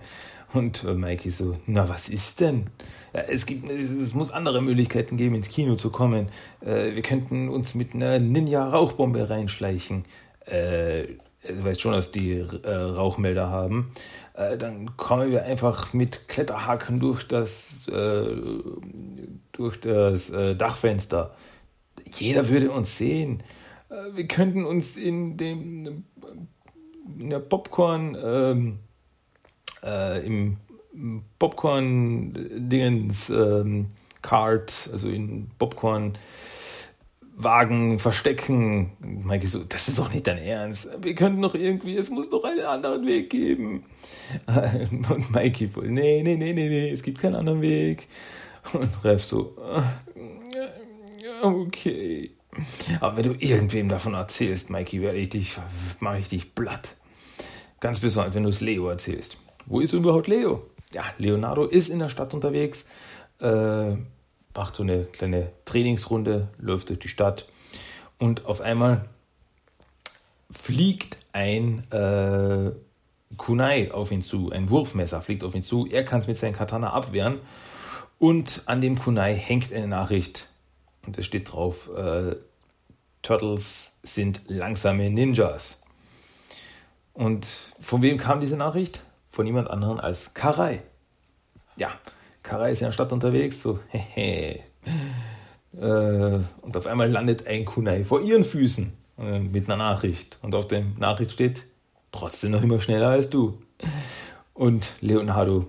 Und äh, Mikey so, na was ist denn? Es, gibt, es, muss andere Möglichkeiten geben, ins Kino zu kommen. Äh, wir könnten uns mit einer Ninja-Rauchbombe reinschleichen. Äh, du weißt schon, dass die Rauchmelder haben. Dann kommen wir einfach mit Kletterhaken durch das, durch das Dachfenster. Jeder würde uns sehen. wir könnten uns in dem in der Popcorn ähm, äh, im Popcorn-Dingens ähm, also in Popcorn Wagen verstecken. Mikey so, das ist doch nicht dein Ernst. Wir könnten doch irgendwie, es muss doch einen anderen Weg geben. [laughs] Und Mikey wohl, nee, nee, nee, nee, nee, es gibt keinen anderen Weg. Und Ref so, okay. Aber wenn du irgendwem davon erzählst, Mikey, werde ich dich, mache ich dich blatt. Ganz besonders, wenn du es Leo erzählst. Wo ist überhaupt Leo? Ja, Leonardo ist in der Stadt unterwegs, äh, macht so eine kleine Trainingsrunde, läuft durch die Stadt und auf einmal fliegt ein äh, Kunai auf ihn zu, ein Wurfmesser fliegt auf ihn zu. Er kann es mit seinem Katana abwehren und an dem Kunai hängt eine Nachricht und es steht drauf: äh, Turtles sind langsame Ninjas. Und von wem kam diese Nachricht? Von niemand anderen als Karai. Ja, Karai ist in der Stadt unterwegs, so, [laughs] hehe. Äh, und auf einmal landet ein Kunai vor ihren Füßen äh, mit einer Nachricht. Und auf der Nachricht steht, trotzdem noch immer schneller als du. Und Leonardo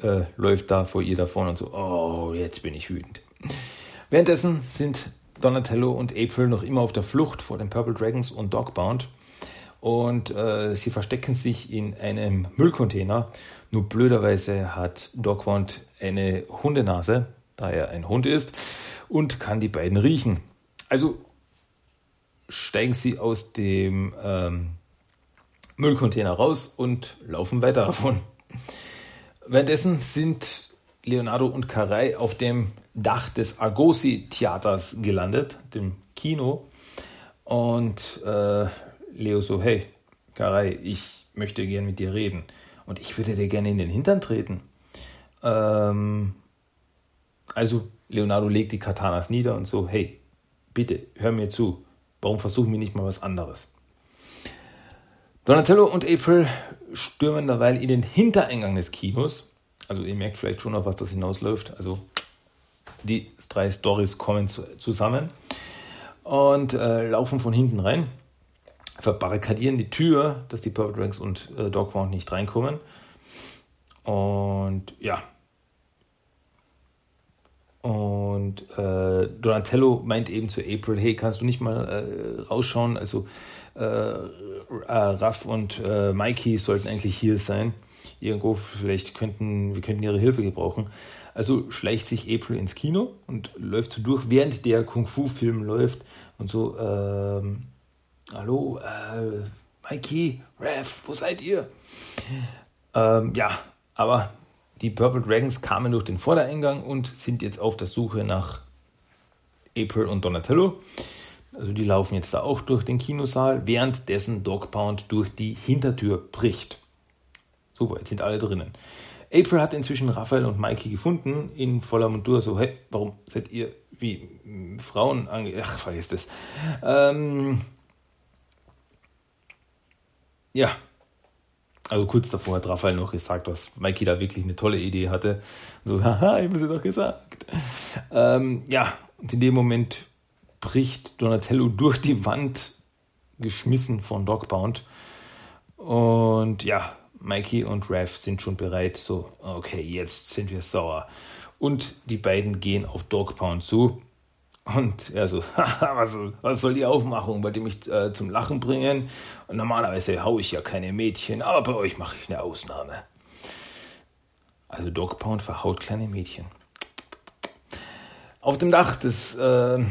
äh, läuft da vor ihr davon und so, oh, jetzt bin ich wütend. Währenddessen sind Donatello und April noch immer auf der Flucht vor den Purple Dragons und Dogbound und äh, sie verstecken sich in einem Müllcontainer. Nur blöderweise hat Dogwand eine Hundenase, da er ein Hund ist, und kann die beiden riechen. Also steigen sie aus dem ähm, Müllcontainer raus und laufen weiter davon. Währenddessen sind Leonardo und Karai auf dem Dach des Argosy-Theaters gelandet, dem Kino. Und äh, Leo so, hey, Karai, ich möchte gern mit dir reden und ich würde dir gerne in den Hintern treten. Ähm, also Leonardo legt die Katanas nieder und so, hey, bitte, hör mir zu. Warum versuchen wir nicht mal was anderes? Donatello und April stürmen derweil in den Hintereingang des Kinos. Also ihr merkt vielleicht schon, auf was das hinausläuft. Also die drei Stories kommen zusammen und äh, laufen von hinten rein verbarrikadieren die Tür, dass die Purple Drinks und äh, Dogpound nicht reinkommen. Und ja. Und äh, Donatello meint eben zu April, hey, kannst du nicht mal äh, rausschauen? Also äh, äh Raff und äh, Mikey sollten eigentlich hier sein. Irgendwo, vielleicht könnten, wir könnten ihre Hilfe gebrauchen. Also schleicht sich April ins Kino und läuft so durch, während der Kung-Fu-Film läuft und so ähm, Hallo, äh, Mikey, Rev, wo seid ihr? Ähm, ja, aber die Purple Dragons kamen durch den Vordereingang und sind jetzt auf der Suche nach April und Donatello. Also die laufen jetzt da auch durch den Kinosaal, währenddessen Dog Pound durch die Hintertür bricht. Super, jetzt sind alle drinnen. April hat inzwischen Raphael und Mikey gefunden in voller Montur. So, hey, warum seid ihr wie Frauen ange... Ach, vergesst es. Ähm, ja, also kurz davor hat Raphael noch gesagt, dass Mikey da wirklich eine tolle Idee hatte. So, [laughs] haha, ich habe sie doch gesagt. Ähm, ja, und in dem Moment bricht Donatello durch die Wand geschmissen von Dogbound. Und ja, Mikey und Raph sind schon bereit. So, okay, jetzt sind wir sauer. Und die beiden gehen auf Dogpound zu. Und er so, [laughs] was, was soll die Aufmachung? Wollt ihr mich äh, zum Lachen bringen? Und normalerweise haue ich ja keine Mädchen, aber bei euch mache ich eine Ausnahme. Also Dog Pound verhaut kleine Mädchen. Auf dem Dach des, äh,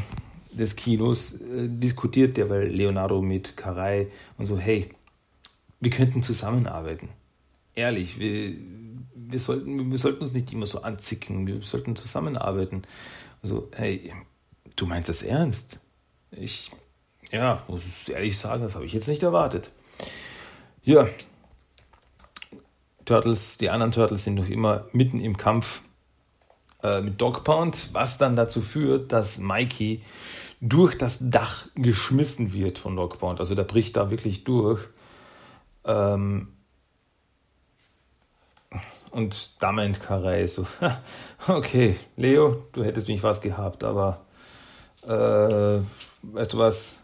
des Kinos äh, diskutiert derweil Leonardo mit Karai und so, hey, wir könnten zusammenarbeiten. Ehrlich, wir, wir, sollten, wir sollten uns nicht immer so anzicken, wir sollten zusammenarbeiten. Also, hey, Du meinst das ernst? Ich, ja, muss ehrlich sagen, das habe ich jetzt nicht erwartet. Ja, Turtles, die anderen Turtles sind noch immer mitten im Kampf äh, mit Dog Pound, was dann dazu führt, dass Mikey durch das Dach geschmissen wird von Dog Pound. Also der bricht da wirklich durch. Ähm, und da meint Karei so, [laughs] okay, Leo, du hättest mich was gehabt, aber äh, weißt du was,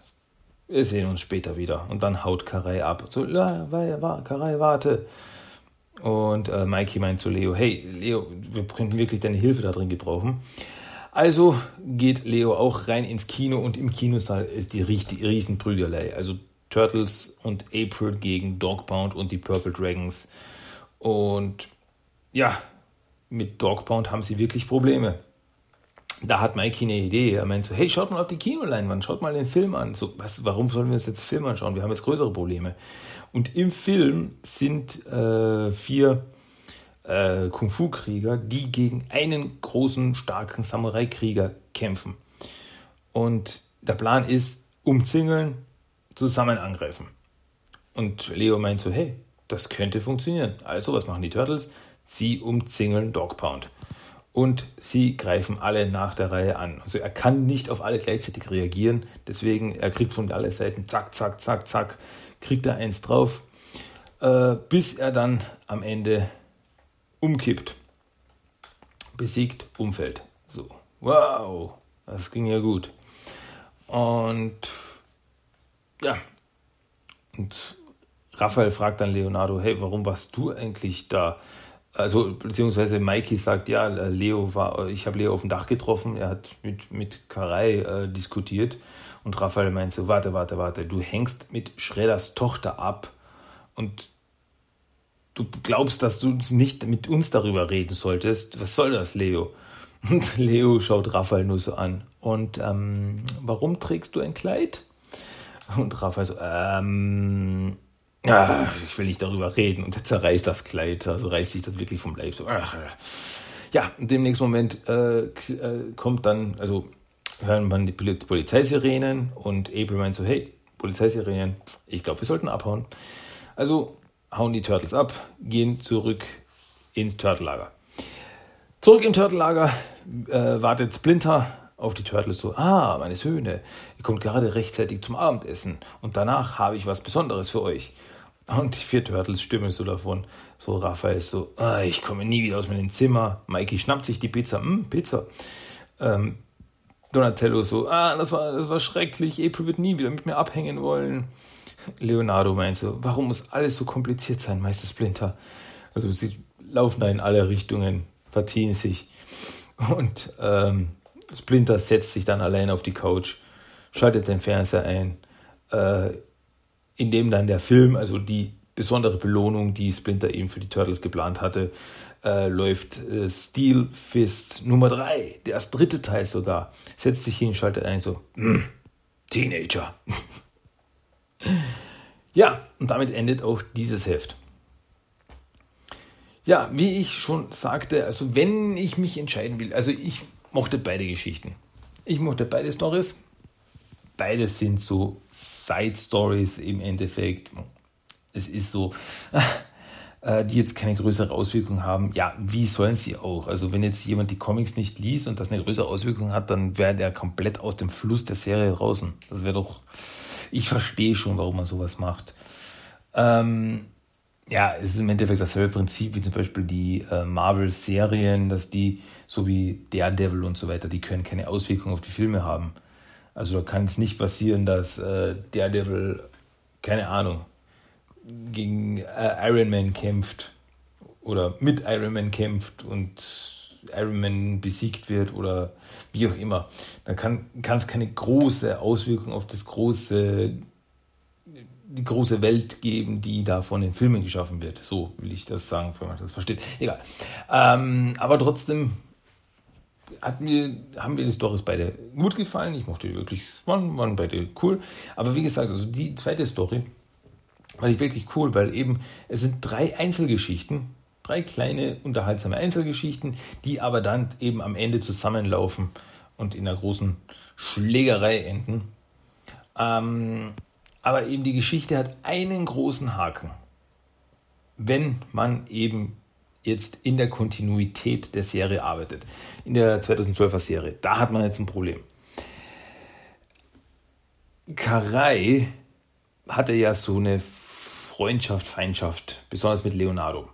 wir sehen uns später wieder. Und dann haut Karei ab. So, Karei, warte. Und äh, Mikey meint zu Leo, hey, Leo, wir könnten wirklich deine Hilfe da drin gebrauchen. Also geht Leo auch rein ins Kino und im Kinosaal ist die Riesenprügelei. Also Turtles und April gegen Dogbound und die Purple Dragons. Und ja, mit Dogbound haben sie wirklich Probleme. Da hat Mikey eine Idee. Er meint so, hey, schaut mal auf die Kinoleinwand, schaut mal den Film an. So, was, warum sollen wir uns jetzt Film anschauen? Wir haben jetzt größere Probleme. Und im Film sind äh, vier äh, Kung-Fu-Krieger, die gegen einen großen, starken Samurai-Krieger kämpfen. Und der Plan ist, umzingeln, zusammen angreifen. Und Leo meint so, hey, das könnte funktionieren. Also, was machen die Turtles? Sie umzingeln Dog Pound. Und sie greifen alle nach der Reihe an. Also er kann nicht auf alle gleichzeitig reagieren. Deswegen, er kriegt von allen Seiten zack, zack, zack, zack, kriegt er eins drauf, äh, bis er dann am Ende umkippt. Besiegt, umfällt. So, wow, das ging ja gut. Und ja, und Raphael fragt dann Leonardo, hey, warum warst du eigentlich da? Also, beziehungsweise Mikey sagt, ja, Leo war, ich habe Leo auf dem Dach getroffen, er hat mit, mit Karei äh, diskutiert und Raphael meint so, warte, warte, warte, du hängst mit Schredders Tochter ab und du glaubst, dass du nicht mit uns darüber reden solltest. Was soll das, Leo? [laughs] Und Leo schaut Raphael nur so an. Und ähm, warum trägst du ein Kleid? Und Raphael so, ähm, ah, ich will nicht darüber reden. Und er zerreißt das Kleid, also reißt sich das wirklich vom Leib. So, ach, ja, in dem nächsten Moment äh, äh kommt dann, also hören man die Polizeisirenen und April meint so, hey, Polizeisirenen, ich glaube, wir sollten abhauen. Also hauen die Turtles ab, gehen zurück ins Turtellager. Zurück im Turtellager äh, wartet Splinter auf die Turtles so, ah, meine Söhne, ihr kommt gerade rechtzeitig zum Abendessen und danach habe ich was Besonderes für euch. Und die vier Turtles stimmen so davon. So Raphael so, ah, ich komme nie wieder aus meinem Zimmer. Mikey schnappt sich die Pizza, hm, Pizza. Ähm, Donatello so, ah, das war, das war schrecklich, April wird nie wieder mit mir abhängen wollen. Leonardo meint so, warum muss alles so kompliziert sein, Meister Splinter? Also sie laufen da in alle Richtungen, verziehen sich. Und ähm, Splinter setzt sich dann allein auf die Couch, schaltet den Fernseher ein, äh, in dem dann der Film, also die besondere Belohnung, die Splinter eben für die Turtles geplant hatte, äh, läuft äh, Steel Fist Nummer 3, das dritte Teil sogar. Setzt sich hin, schaltet ein, so, mm, Teenager. [laughs] ja, und damit endet auch dieses Heft. Ja, wie ich schon sagte, also wenn ich mich entscheiden will, also ich mochte beide Geschichten. Ich mochte beide Stories. Beide sind so Side Stories im Endeffekt. Es ist so, [laughs] äh, die jetzt keine größere Auswirkung haben, ja, wie sollen sie auch? Also wenn jetzt jemand die Comics nicht liest und das eine größere Auswirkung hat, dann wäre der komplett aus dem Fluss der Serie draußen. Das wäre doch, ich verstehe schon, warum man sowas macht. Ähm, ja, es ist im Endeffekt dasselbe Prinzip wie zum Beispiel die äh, Marvel-Serien, dass die, so wie Daredevil und so weiter, die können keine Auswirkungen auf die Filme haben. Also da kann es nicht passieren, dass äh, Daredevil, keine Ahnung, gegen äh, Iron Man kämpft oder mit Iron Man kämpft und Iron Man besiegt wird oder wie auch immer, dann kann es keine große Auswirkung auf das große die große Welt geben, die da von den Filmen geschaffen wird. So will ich das sagen, wenn man das versteht. Egal. Ähm, aber trotzdem hat mir, haben mir die Stories beide gut gefallen. Ich mochte die wirklich, waren, waren beide cool. Aber wie gesagt, also die zweite Story, Fand ich wirklich cool, weil eben es sind drei Einzelgeschichten, drei kleine unterhaltsame Einzelgeschichten, die aber dann eben am Ende zusammenlaufen und in einer großen Schlägerei enden. Ähm, aber eben die Geschichte hat einen großen Haken. wenn man eben jetzt in der Kontinuität der Serie arbeitet, in der 2012er Serie. Da hat man jetzt ein Problem. Karai hatte ja so eine Freundschaft, Feindschaft, besonders mit Leonardo.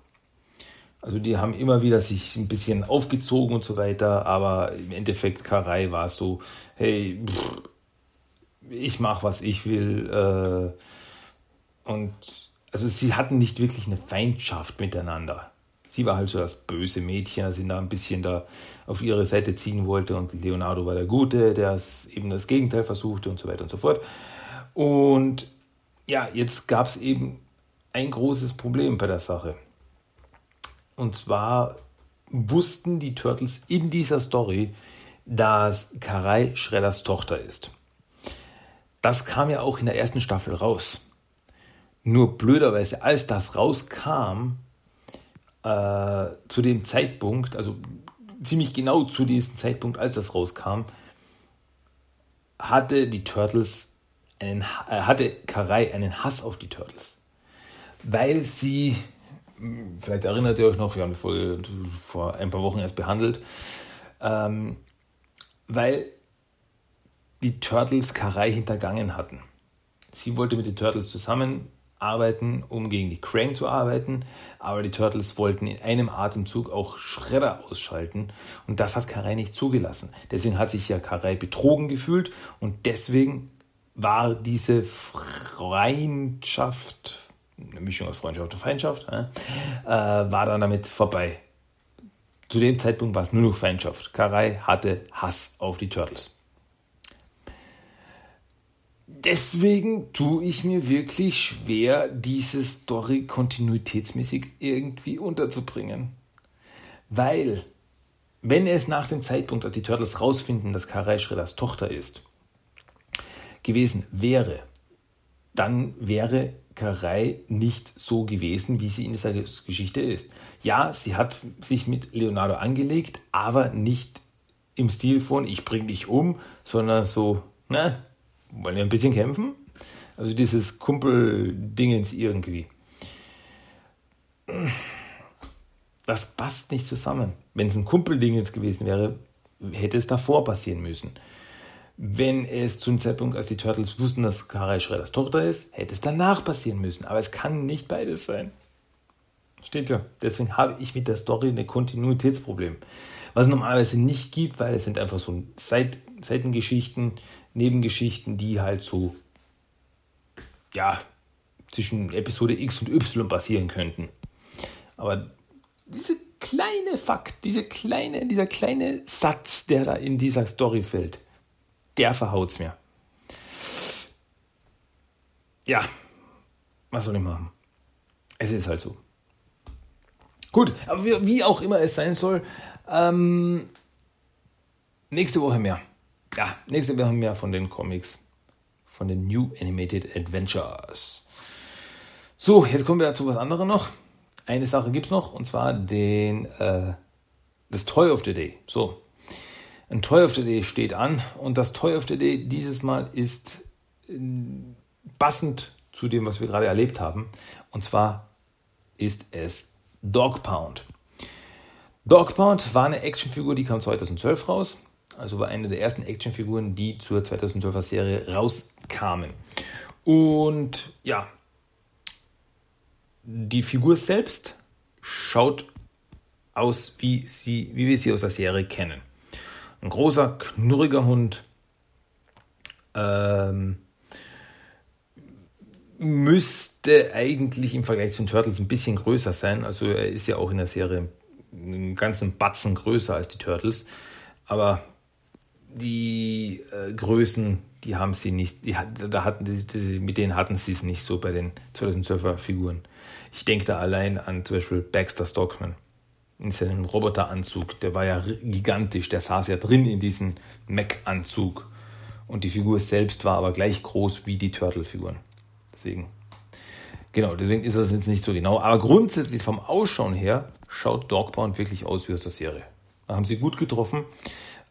Also die haben immer wieder sich ein bisschen aufgezogen und so weiter, aber im Endeffekt Karai war so, hey, pff, ich mache was ich will. Äh, und also sie hatten nicht wirklich eine Feindschaft miteinander. Sie war halt so das böse Mädchen, das ihn da ein bisschen da auf ihre Seite ziehen wollte und Leonardo war der Gute, der eben das Gegenteil versuchte und so weiter und so fort. Und ja, jetzt gab es eben ein großes Problem bei der Sache. Und zwar wussten die Turtles in dieser Story, dass Karai Shredders Tochter ist. Das kam ja auch in der ersten Staffel raus. Nur blöderweise, als das rauskam, äh, zu dem Zeitpunkt, also ziemlich genau zu diesem Zeitpunkt, als das rauskam, hatte die Turtles einen, äh, hatte Karai einen Hass auf die Turtles. Weil sie, vielleicht erinnert ihr euch noch, wir haben die Folge vor ein paar Wochen erst behandelt, ähm, weil die Turtles Karai hintergangen hatten. Sie wollte mit den Turtles zusammen arbeiten, um gegen die Krang zu arbeiten, aber die Turtles wollten in einem Atemzug auch Schredder ausschalten und das hat Karai nicht zugelassen. Deswegen hat sich ja Karai betrogen gefühlt und deswegen war diese Freundschaft, eine Mischung aus Freundschaft und Feindschaft, äh, war dann damit vorbei. Zu dem Zeitpunkt war es nur noch Feindschaft. Karai hatte Hass auf die Turtles deswegen tue ich mir wirklich schwer, diese Story kontinuitätsmäßig irgendwie unterzubringen. Weil, wenn es nach dem Zeitpunkt, als die Turtles rausfinden, dass Karai Schredders Tochter ist, gewesen wäre, dann wäre Karai nicht so gewesen, wie sie in dieser Geschichte ist. Ja, sie hat sich mit Leonardo angelegt, aber nicht im Stil von ich bring dich um, sondern so, na, wollen wir ein bisschen kämpfen? Also dieses Kumpel-Dingens irgendwie. Das passt nicht zusammen. Wenn es ein Kumpel-Dingens gewesen wäre, hätte es davor passieren müssen. Wenn es zu einem Zeitpunkt, als die Turtles wussten, dass Karai Schredders Tochter ist, hätte es danach passieren müssen. Aber es kann nicht beides sein. Steht ja. Deswegen habe ich mit der Story ein Kontinuitätsproblem. Was es normalerweise nicht gibt, weil es sind einfach so Seit Seitengeschichten, Nebengeschichten, die halt so, ja, zwischen Episode X und Y passieren könnten. Aber diese kleine Fakt, diese kleine, dieser kleine Satz, der da in dieser Story fällt, der verhaut es mir. Ja, was soll ich machen? Es ist halt so. Gut, aber wie, auch immer es sein soll, ähm, nächste Woche mehr ja, nächste Woche mehr von den Comics, von den New Animated Adventures. So, jetzt kommen wir dazu was anderes noch. Eine Sache gibt es noch, und zwar den, äh, das Toy of the Day. So, ein Toy of the Day steht an und das Toy of the Day dieses Mal ist äh, passend zu dem, was wir gerade erlebt haben. Und zwar ist es Dog Pound. Dog Pound war eine Actionfigur, die kam 2012 raus also war eine der ersten Actionfiguren, die zur 2012er Serie rauskamen. Und ja, die Figur selbst schaut aus, wie, sie, wie wir sie aus der Serie kennen. Ein großer, knurriger Hund. Ähm, müsste eigentlich im Vergleich zu den Turtles ein bisschen größer sein. Also er ist ja auch in der Serie einen ganzen Batzen größer als die Turtles. Aber die äh, Größen, die haben sie nicht, die, da hatten die, mit denen hatten sie es nicht so bei den 2012er Figuren. Ich denke da allein an zum Beispiel Baxter Stockman in seinem Roboteranzug. Der war ja gigantisch, der saß ja drin in diesem Mac-Anzug. Und die Figur selbst war aber gleich groß wie die Turtle-Figuren. Deswegen, genau, deswegen ist das jetzt nicht so genau. Aber grundsätzlich vom Ausschauen her schaut Dogbound wirklich aus wie aus der Serie. Da haben sie gut getroffen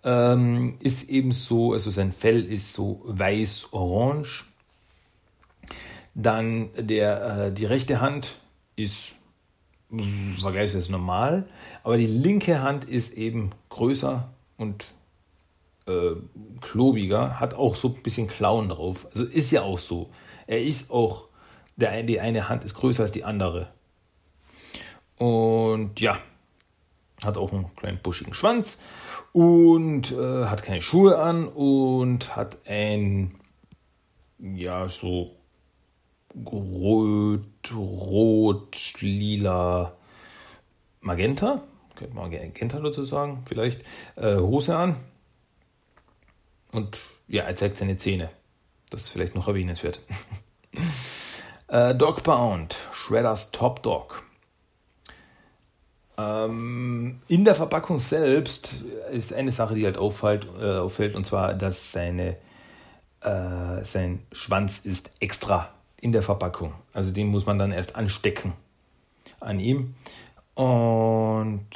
ähm, ist eben so, also sein Fell ist so weiß-orange. Dann der, äh, die rechte Hand ist vergleichsweise normal, aber die linke Hand ist eben größer und äh, klobiger, hat auch so ein bisschen Klauen drauf. Also ist ja auch so. Er ist auch, der, die eine Hand ist größer als die andere. Und ja, hat auch einen kleinen buschigen Schwanz und äh, hat keine Schuhe an und hat ein, ja, so rot, rot, lila, magenta, könnte man magenta dazu sagen, vielleicht, äh, Hose an. Und ja, er zeigt seine Zähne. Das ist vielleicht noch erwähnenswert. [laughs] äh, Dogbound, Shredders Top Dog. Ähm, in der Verpackung selbst ist eine Sache, die halt auffällt, äh, auffällt und zwar, dass seine, äh, sein Schwanz ist extra in der Verpackung. Also den muss man dann erst anstecken an ihm. Und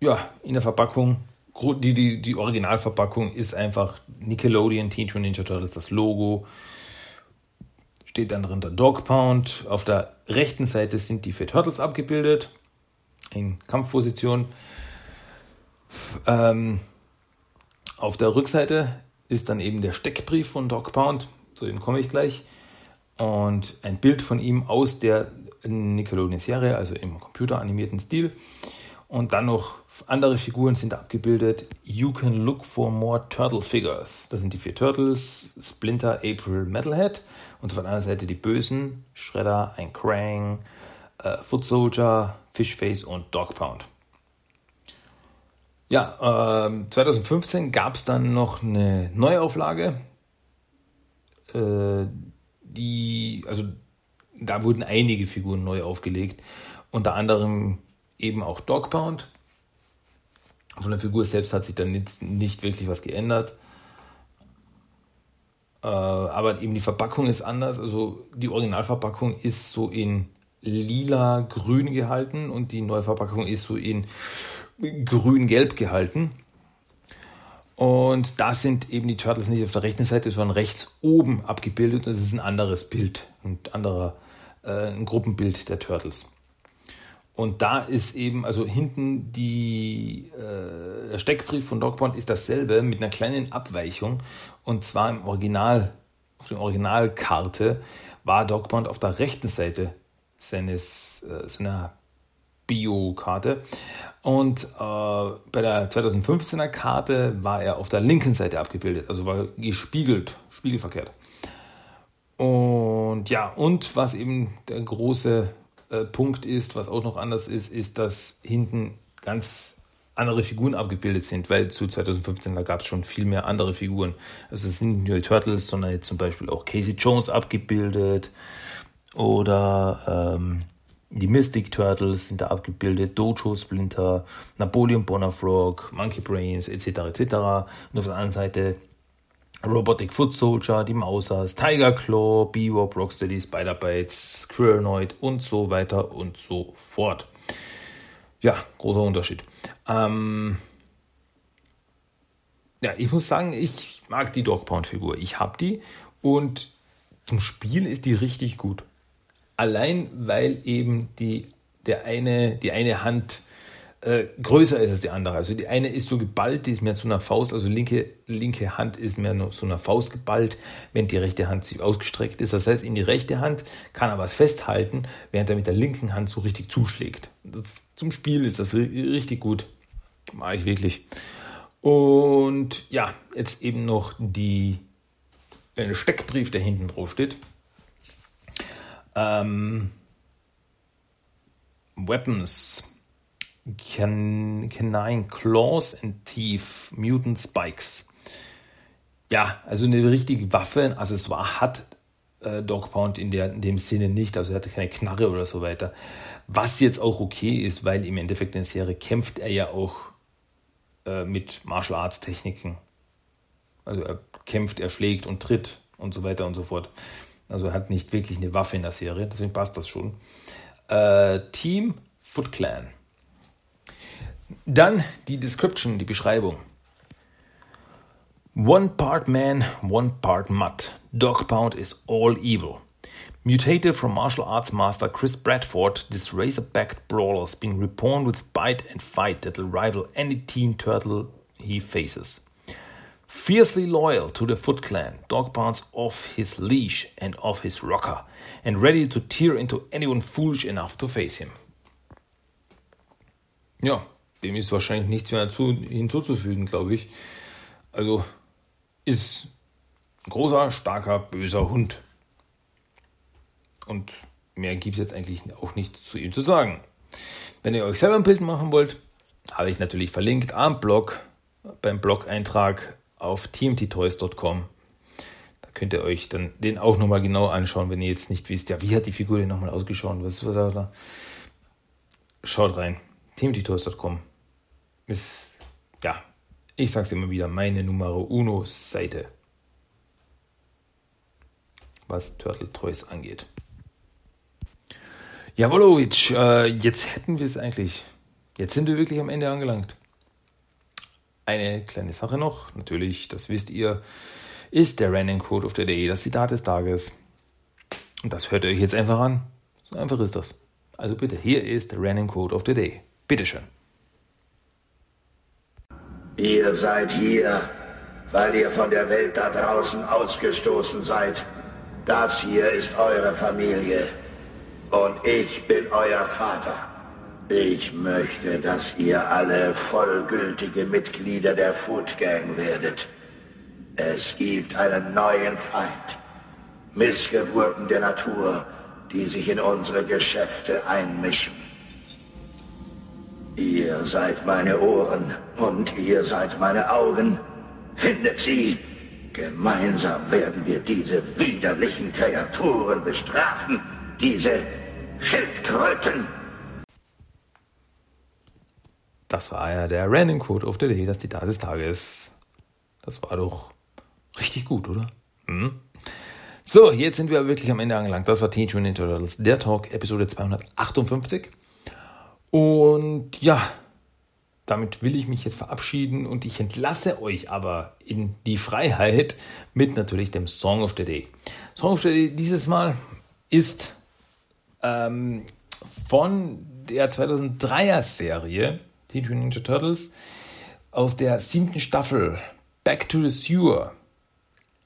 ja, in der Verpackung, die, die, die Originalverpackung ist einfach Nickelodeon Teenage Ninja Turtles, das Logo. Steht dann drunter Dog Pound. Auf der rechten Seite sind die vier Turtles abgebildet in Kampfposition. Ähm, auf der Rückseite ist dann eben der Steckbrief von Dog Pound, zu dem komme ich gleich, und ein Bild von ihm aus der Nickelodeon-Serie, also im computeranimierten Stil. Und dann noch andere Figuren sind abgebildet. You can look for more Turtle Figures. Das sind die vier Turtles, Splinter, April, Metalhead. Und auf der anderen Seite die Bösen, Shredder, ein Krang, äh, Foot Soldier, Fishface und Dog Pound. Ja, äh, 2015 gab es dann noch eine Neuauflage. Äh, die, also da wurden einige Figuren neu aufgelegt. Unter anderem eben auch Dog Pound. Von der Figur selbst hat sich dann nicht, nicht wirklich was geändert. Äh, aber eben die Verpackung ist anders. Also die Originalverpackung ist so in lila-grün gehalten und die Neuverpackung ist so in grün-gelb gehalten. Und da sind eben die Turtles nicht auf der rechten Seite, sondern rechts oben abgebildet. Das ist ein anderes Bild, ein anderer, äh, ein Gruppenbild der Turtles. Und da ist eben, also hinten die, äh, der Steckbrief von Dogpound ist dasselbe mit einer kleinen Abweichung. Und zwar im Original, auf der Originalkarte war Dogpound auf der rechten Seite seines, äh, seiner Bio-Karte. Und äh, bei der 2015er Karte war er auf der linken Seite abgebildet, also war gespiegelt, spiegelverkehrt. Und ja, und was eben der große äh, Punkt ist, was auch noch anders ist, ist, dass hinten ganz andere Figuren abgebildet sind, weil zu 2015 da gab es schon viel mehr andere Figuren. Also es sind nicht nur die Turtles, sondern jetzt zum Beispiel auch Casey Jones abgebildet oder ähm, die Mystic Turtles sind da abgebildet, Dojo Splinter, Napoleon Bonafrog, Monkey Brains etc. etc. Und auf der anderen Seite Robotic Foot Soldier, die Mausers, Tiger Claw, Bebop, Rocksteady, Spider-Bites, Squirrenoid und so weiter und so fort. Ja, großer Unterschied. Ähm ja, ich muss sagen, ich mag die Dog Pound Figur. Ich habe die und zum Spiel ist die richtig gut. Allein weil eben die, der eine, die eine Hand äh, größer ist als die andere. Also die eine ist so geballt, die ist mehr zu einer Faust, also linke, linke Hand ist mehr zu einer Faust geballt, während die rechte Hand sich ausgestreckt ist. Das heißt, in die rechte Hand kann er was festhalten, während er mit der linken Hand so richtig zuschlägt. Das, zum Spiel ist das richtig gut. Mag ich wirklich. Und ja, jetzt eben noch die, der Steckbrief, der hinten drauf steht. Ähm, Weapons. Can, canine Claws and Teeth, Mutant Spikes. Ja, also eine richtige Waffe, ein Accessoire hat äh, Dog Pound in, der, in dem Sinne nicht. Also er hatte keine Knarre oder so weiter. Was jetzt auch okay ist, weil im Endeffekt in der Serie kämpft er ja auch äh, mit Martial Arts Techniken. Also er kämpft, er schlägt und tritt und so weiter und so fort. Also er hat nicht wirklich eine Waffe in der Serie, deswegen passt das schon. Äh, Team Foot Clan. Dann die Description, die Beschreibung. One part man, one part mud. Dog Pound is all evil. Mutated from martial arts master Chris Bradford, this razor-backed brawler's been reborn with bite and fight that'll rival any teen turtle he faces. Fiercely loyal to the Foot Clan, Dog bounce off his leash and off his rocker, and ready to tear into anyone foolish enough to face him. Ja, dem ist wahrscheinlich nichts mehr hinzuzufügen, glaube ich. Also ist ein großer, starker, böser Hund. Und mehr gibt es jetzt eigentlich auch nicht zu ihm zu sagen. Wenn ihr euch selber ein Bild machen wollt, habe ich natürlich verlinkt am Blog, beim Blog-Eintrag auf tmttoys.com. Da könnt ihr euch dann den auch nochmal genau anschauen, wenn ihr jetzt nicht wisst, ja, wie hat die Figur denn nochmal ausgeschaut? Was war da? Schaut rein. tmttoys.com ist, ja, ich sag's immer wieder, meine Numero Uno Seite, was Turtle Toys angeht. Jawolowitsch, äh, jetzt hätten wir es eigentlich. Jetzt sind wir wirklich am Ende angelangt. Eine kleine Sache noch, natürlich, das wisst ihr, ist der Random Code of the Day, das Zitat des Tages. Und das hört ihr euch jetzt einfach an. So einfach ist das. Also bitte, hier ist der Random Code of the Day. Bitteschön. Ihr seid hier, weil ihr von der Welt da draußen ausgestoßen seid. Das hier ist eure Familie. Und ich bin euer Vater. Ich möchte, dass ihr alle vollgültige Mitglieder der Food Gang werdet. Es gibt einen neuen Feind. Missgeburten der Natur, die sich in unsere Geschäfte einmischen. Ihr seid meine Ohren und ihr seid meine Augen. Findet sie. Gemeinsam werden wir diese widerlichen Kreaturen bestrafen. Diese Schildkröten. Das war ja der Random Code of the Day, das Zitat des Tages. Das war doch richtig gut, oder? Hm? So, jetzt sind wir wirklich am Ende angelangt. Das war Teenage Mutant Ninja Turtles, der Talk, Episode 258. Und ja, damit will ich mich jetzt verabschieden und ich entlasse euch aber in die Freiheit mit natürlich dem Song of the Day. Song of the Day dieses Mal ist ähm, von der 2003er Serie Teenage Ninja Turtles aus der siebten Staffel Back to the Sewer.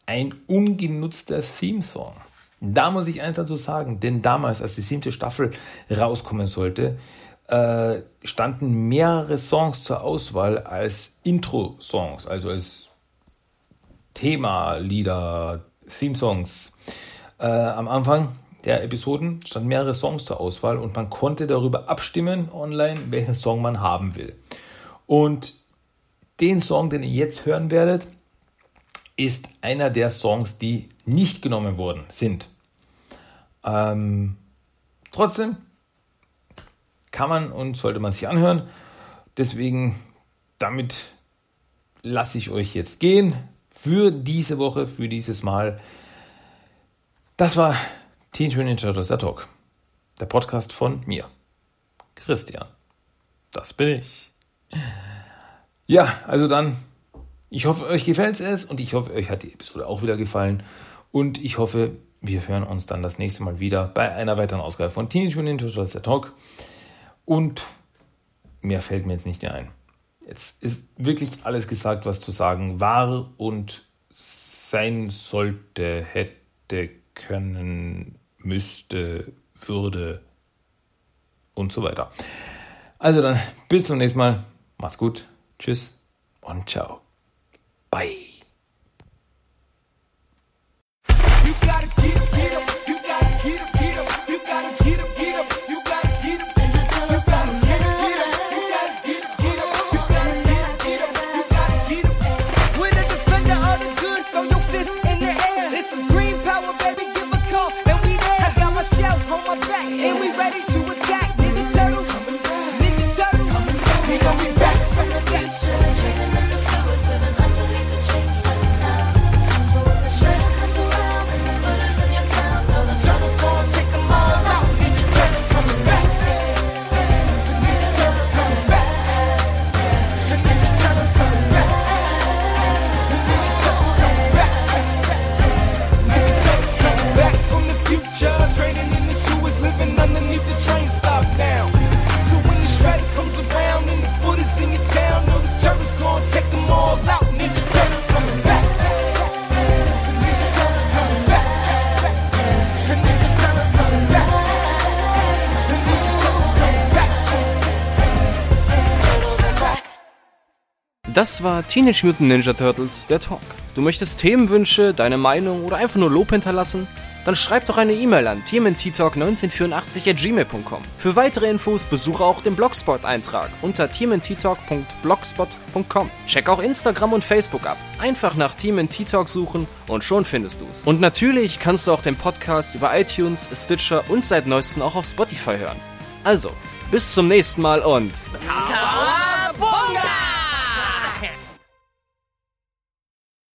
Ein ungenutzter Theme-Song. Da muss ich eins dazu sagen, denn damals, als die siebte Staffel rauskommen sollte, äh, standen mehrere Songs zur Auswahl als Intro-Songs, also als Thema-Lieder, Theme-Songs. Äh, am Anfang der Episoden standen mehrere Songs zur Auswahl und man konnte darüber abstimmen online, welchen Song man haben will. Und den Song, den ihr jetzt hören werdet, ist einer der Songs, die nicht genommen worden sind. Ähm, trotzdem kann man und sollte man sich anhören. Deswegen, damit lasse ich euch jetzt gehen für diese Woche, für dieses Mal. Das war Teen Ninja Turtles der Talk, der Podcast von mir, Christian. Das bin ich. Ja, also dann, ich hoffe, euch gefällt es und ich hoffe, euch hat die Episode auch wieder gefallen und ich hoffe, wir hören uns dann das nächste Mal wieder bei einer weiteren Ausgabe von Teenage Mutant Ninja Turtles Talk. Und mehr fällt mir jetzt nicht mehr ein. Jetzt ist wirklich alles gesagt, was zu sagen war und sein sollte, hätte, können, müsste, würde und so weiter. Also dann, bis zum nächsten Mal. Macht's gut. Tschüss und ciao. Bye. Das war Teenage Mutant Ninja Turtles, der Talk. Du möchtest Themenwünsche, deine Meinung oder einfach nur Lob hinterlassen? Dann schreib doch eine E-Mail an tmnttalk1984 at gmail.com. Für weitere Infos besuche auch den Blogspot-Eintrag unter tmnttalk.blogspot.com. Check auch Instagram und Facebook ab. Einfach nach TMNT Talk suchen und schon findest du's. Und natürlich kannst du auch den Podcast über iTunes, Stitcher und seit neuestem auch auf Spotify hören. Also, bis zum nächsten Mal und... Ka